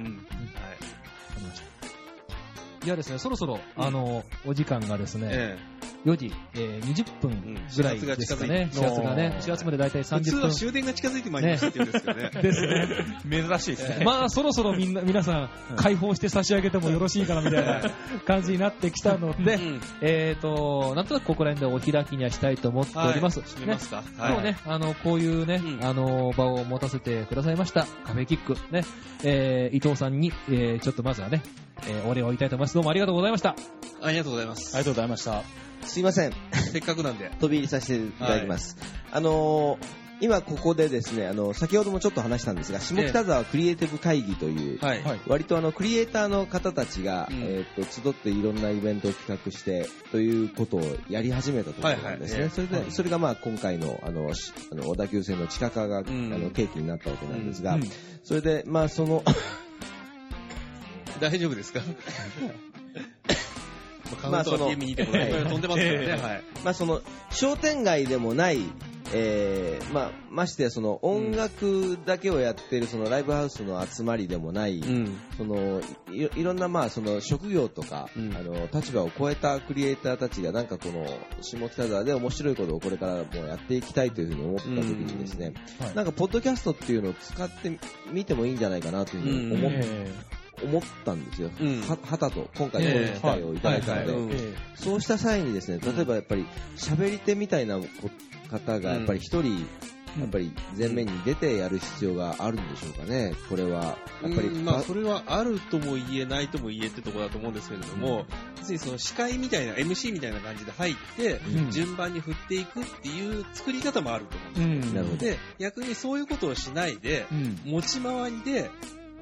いやですね、そろそろ、あの、お時間がですね、ええ4時、えー、20分ぐらいですかね。4月がね、4月までだいたい30分。普通は終電が近づいてまいりましたって言うんですけどね。ですね。珍しいですね。まあ、そろそろみんな、皆さん、解放して差し上げてもよろしいかなみたいな 感じになってきたので、えっと、なんとなくここら辺でお開きにはしたいと思っております。閉めますかはい。ね、あの、こういうね、あの、場を持たせてくださいました。カフェキック、ね、え伊藤さんに、えちょっとまずはね、えお礼を言いたいと思います。どうもありがとうございました。ありがとうございます。ありがとうございました。すいません。せっかくなんで。飛び入りさせていただきます。はい、あのー、今ここでですね、あの、先ほどもちょっと話したんですが、下北沢クリエイティブ会議という、はい、割とあの、クリエイターの方たちが、うん、えっ、と、集っていろんなイベントを企画して、ということをやり始めたところなんですね。はいはい、それで、それがまあ今回の、あの、あの小田急線の地下化が、うん、あの、契機になったわけなんですが、うん、それで、まあその大丈夫ですか？まあ、その、飛んでますからね。はい。まあ、その、商店街でもない、えー、まあ、ましてやその音楽だけをやってるそのライブハウスの集まりでもない、うん、そのいいろんなまあその職業とか、うん、あの立場を超えたクリエイターたちがなんかこの下北沢で面白いことをこれからもやっていきたいというふうに思った時にですね、うん。はい、なんかポッドキャストっていうのを使ってみてもいいんじゃないかなというふうに思って。思ったんですよ、うん、はたと今回この機会をいただいたので、そうした際にですね例えばやっぱり喋り手みたいな方がやっぱり一人、やっぱり前面に出てやる必要があるんでしょうかね、これは。やっぱり、まあ、それはあるとも言えないとも言えってところだと思うんですけれども、別にその司会みたいな、MC みたいな感じで入って、順番に振っていくっていう作り方もあると思うんですよ。なので、逆にそういうことをしないで、持ち回りで、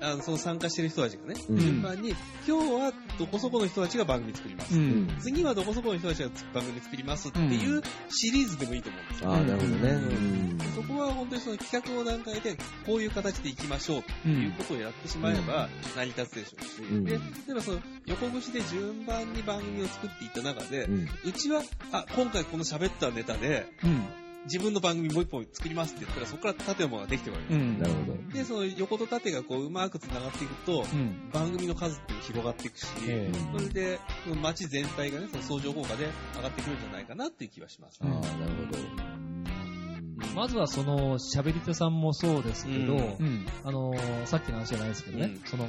あの、その参加してる人たちがね、順番に、今日はどこそこの人たちが番組作ります。うん、次はどこそこの人たちが番組作りますっていうシリーズでもいいと思うんですよ、ああ、なるほどね、うん。そこは本当にその企画の段階で、こういう形でいきましょうっていうことをやってしまえば成り立つでしょうし、うん、で、例えばその横串で順番に番組を作っていった中で、うちは、あ、今回この喋ったネタで、自分の番組もう一本作りますって言ったら、そこから縦のものができてくる。うん、なるほど。で、その横と縦がこう、うまく繋がっていくと、うん、番組の数っていうの広がっていくし、それで、街全体がね、その相乗効果で上がってくるんじゃないかなっていう気はします、ね。ああ、なるほど。まずはその喋り手さんもそうですけど、うん、あのー、さっきの話じゃないですけどね、うん、その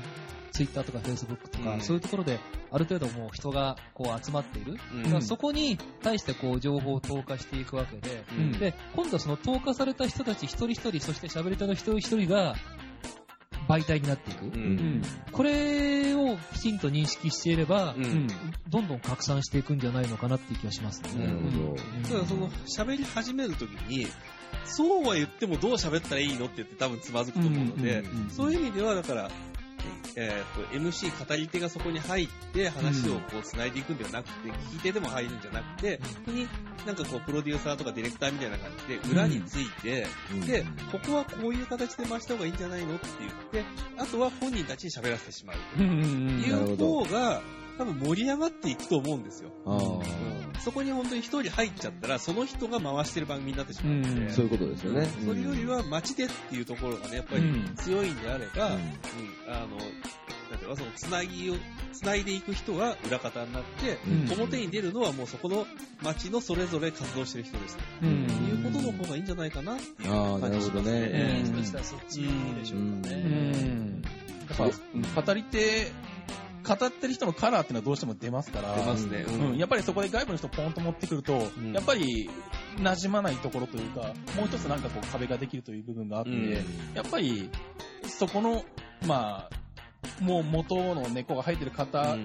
ツイッターとかフェイスブックとか、うん、そういうところである程度もう人がこう集まっている、うん、そこに対してこう情報を投下していくわけで、うん、で今度はその投下された人たち一人一人そして喋り手の一人一人が媒体になっていく、うん、これをきちんと認識していれば、うん、どんどん拡散していくんじゃないのかなっていう気がしますね。なるほど。ただその喋り始めるときに、そうは言ってもどう喋ったらいいのって言って多分つまずくと思うので、そういう意味ではだから、えー、と、MC 語り手がそこに入って話をこう繋いでいくんではなくて、聞き手でも入るんじゃなくて、本になんかこう、プロデューサーとかディレクターみたいな感じで、裏について、で、ここはこういう形で回した方がいいんじゃないのって言って、あとは本人たちに喋らせてしまう。という方が、多分盛り上がっていくと思うんですよ。そこに本当に一人入っちゃったら、その人が回してる番組になってしまうので、そういうことですよね。それよりは街でっていうところがね、やっぱり強いんであれば、うん、あの、なんていうか、そのつなぎを、つないでいく人は裏方になって、うん、表に出るのはもうそこの街のそれぞれ活動してる人です。うん、いうことの方がいいんじゃないかなっていう感じしますね。ね。そしたらそっちでしょうね。うん。語り手語ってる人のカラーっていうのはどうしても出ますから、出ますね。うん。やっぱりそこで外部の人ポンと持ってくると、うん、やっぱり馴染まないところというか、もう一つなんかこう壁ができるという部分があって、うん、やっぱりそこの、まあ、もう元の根っこが生えてる方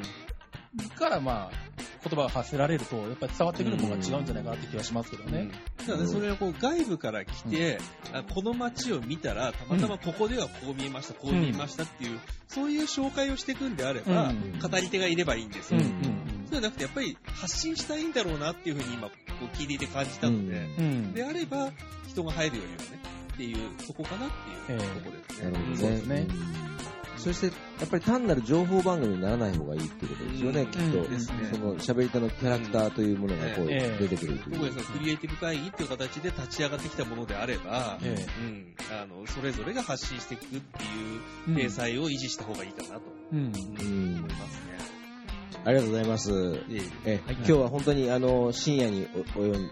から、まあ、言葉が発せられると、やっぱり伝わってくるものが違うんじゃないかなって気がしますけどね。うん、だね、それはこう外部から来て、うん、この街を見たら、たまたまここではこう見えました、こう見えましたっていう、そういう紹介をしていくんであれば、語り手がいればいいんですよ。そうじゃなくて、やっぱり発信したいんだろうなっていうふうに今、こう聞いていて感じたので、であれば、人が入るよりはね、っていう、そこかなっていうところですね。なるほどね。そしてやっぱり単なる情報番組にならない方がいいっていうことですよね、きっと、ね、その喋り手のキャラクターというものがこう、出てくるという。僕はクリエイティブ会議っていう形で立ち上がってきたものであれば、うん、あのそれぞれが発信していくっていう体裁を維持した方がいいかなと、うん、思いますね。ありがとうございます。え今日は本当にあの深夜に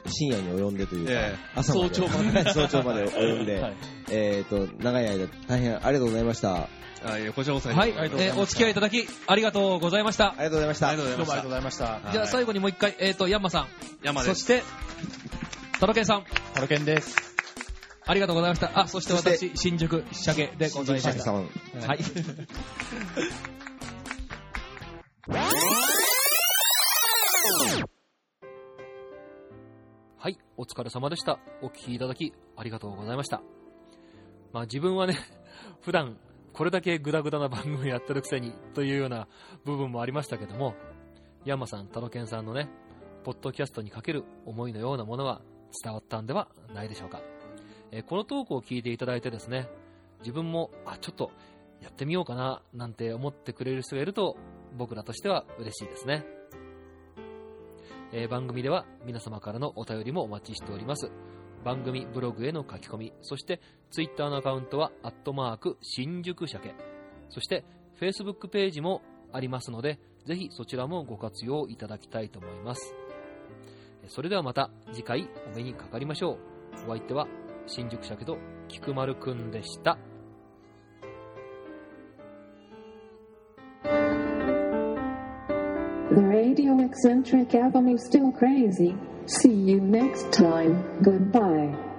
深夜に及んでというか、朝早朝まで。早朝まで 及んで、えっと長い間大変ありがとうございました。あいこちらこそはい、えー、お付き合いいただきありがとうございました。ありがとうございました。ありがとうございました。じゃあ最後にもう一回、えっ、ー、と、ヤンマさん。ヤンマです。そして、タロケンさん。タロケンです。ありがとうございました。あ、そして私、新宿鮭でございました。はい。はい、お疲れ様でした。お聞きいただきありがとうございました。まあ自分はね、普段これだけグダグダな番組やってるくせにというような部分もありましたけども、ヤンマさん、タロケンさんのね、ポッドキャストにかける思いのようなものは伝わったんではないでしょうか。え、このトークを聞いていただいてですね、自分も、あ、ちょっとやってみようかな、なんて思ってくれる人がいると、僕らとしては嬉しいですね。え、番組では皆様からのお便りもお待ちしております。番組ブログへの書き込み、そしてツイッターのアカウントは、アットマーク、新宿鮭。そして、フェイスブックページもありますので、ぜひそちらもご活用いただきたいと思います。それではまた次回お目にかかりましょう。お相手は、新宿鮭と菊丸くんでした。The radio eccentric avenue still crazy. See you next time. Goodbye.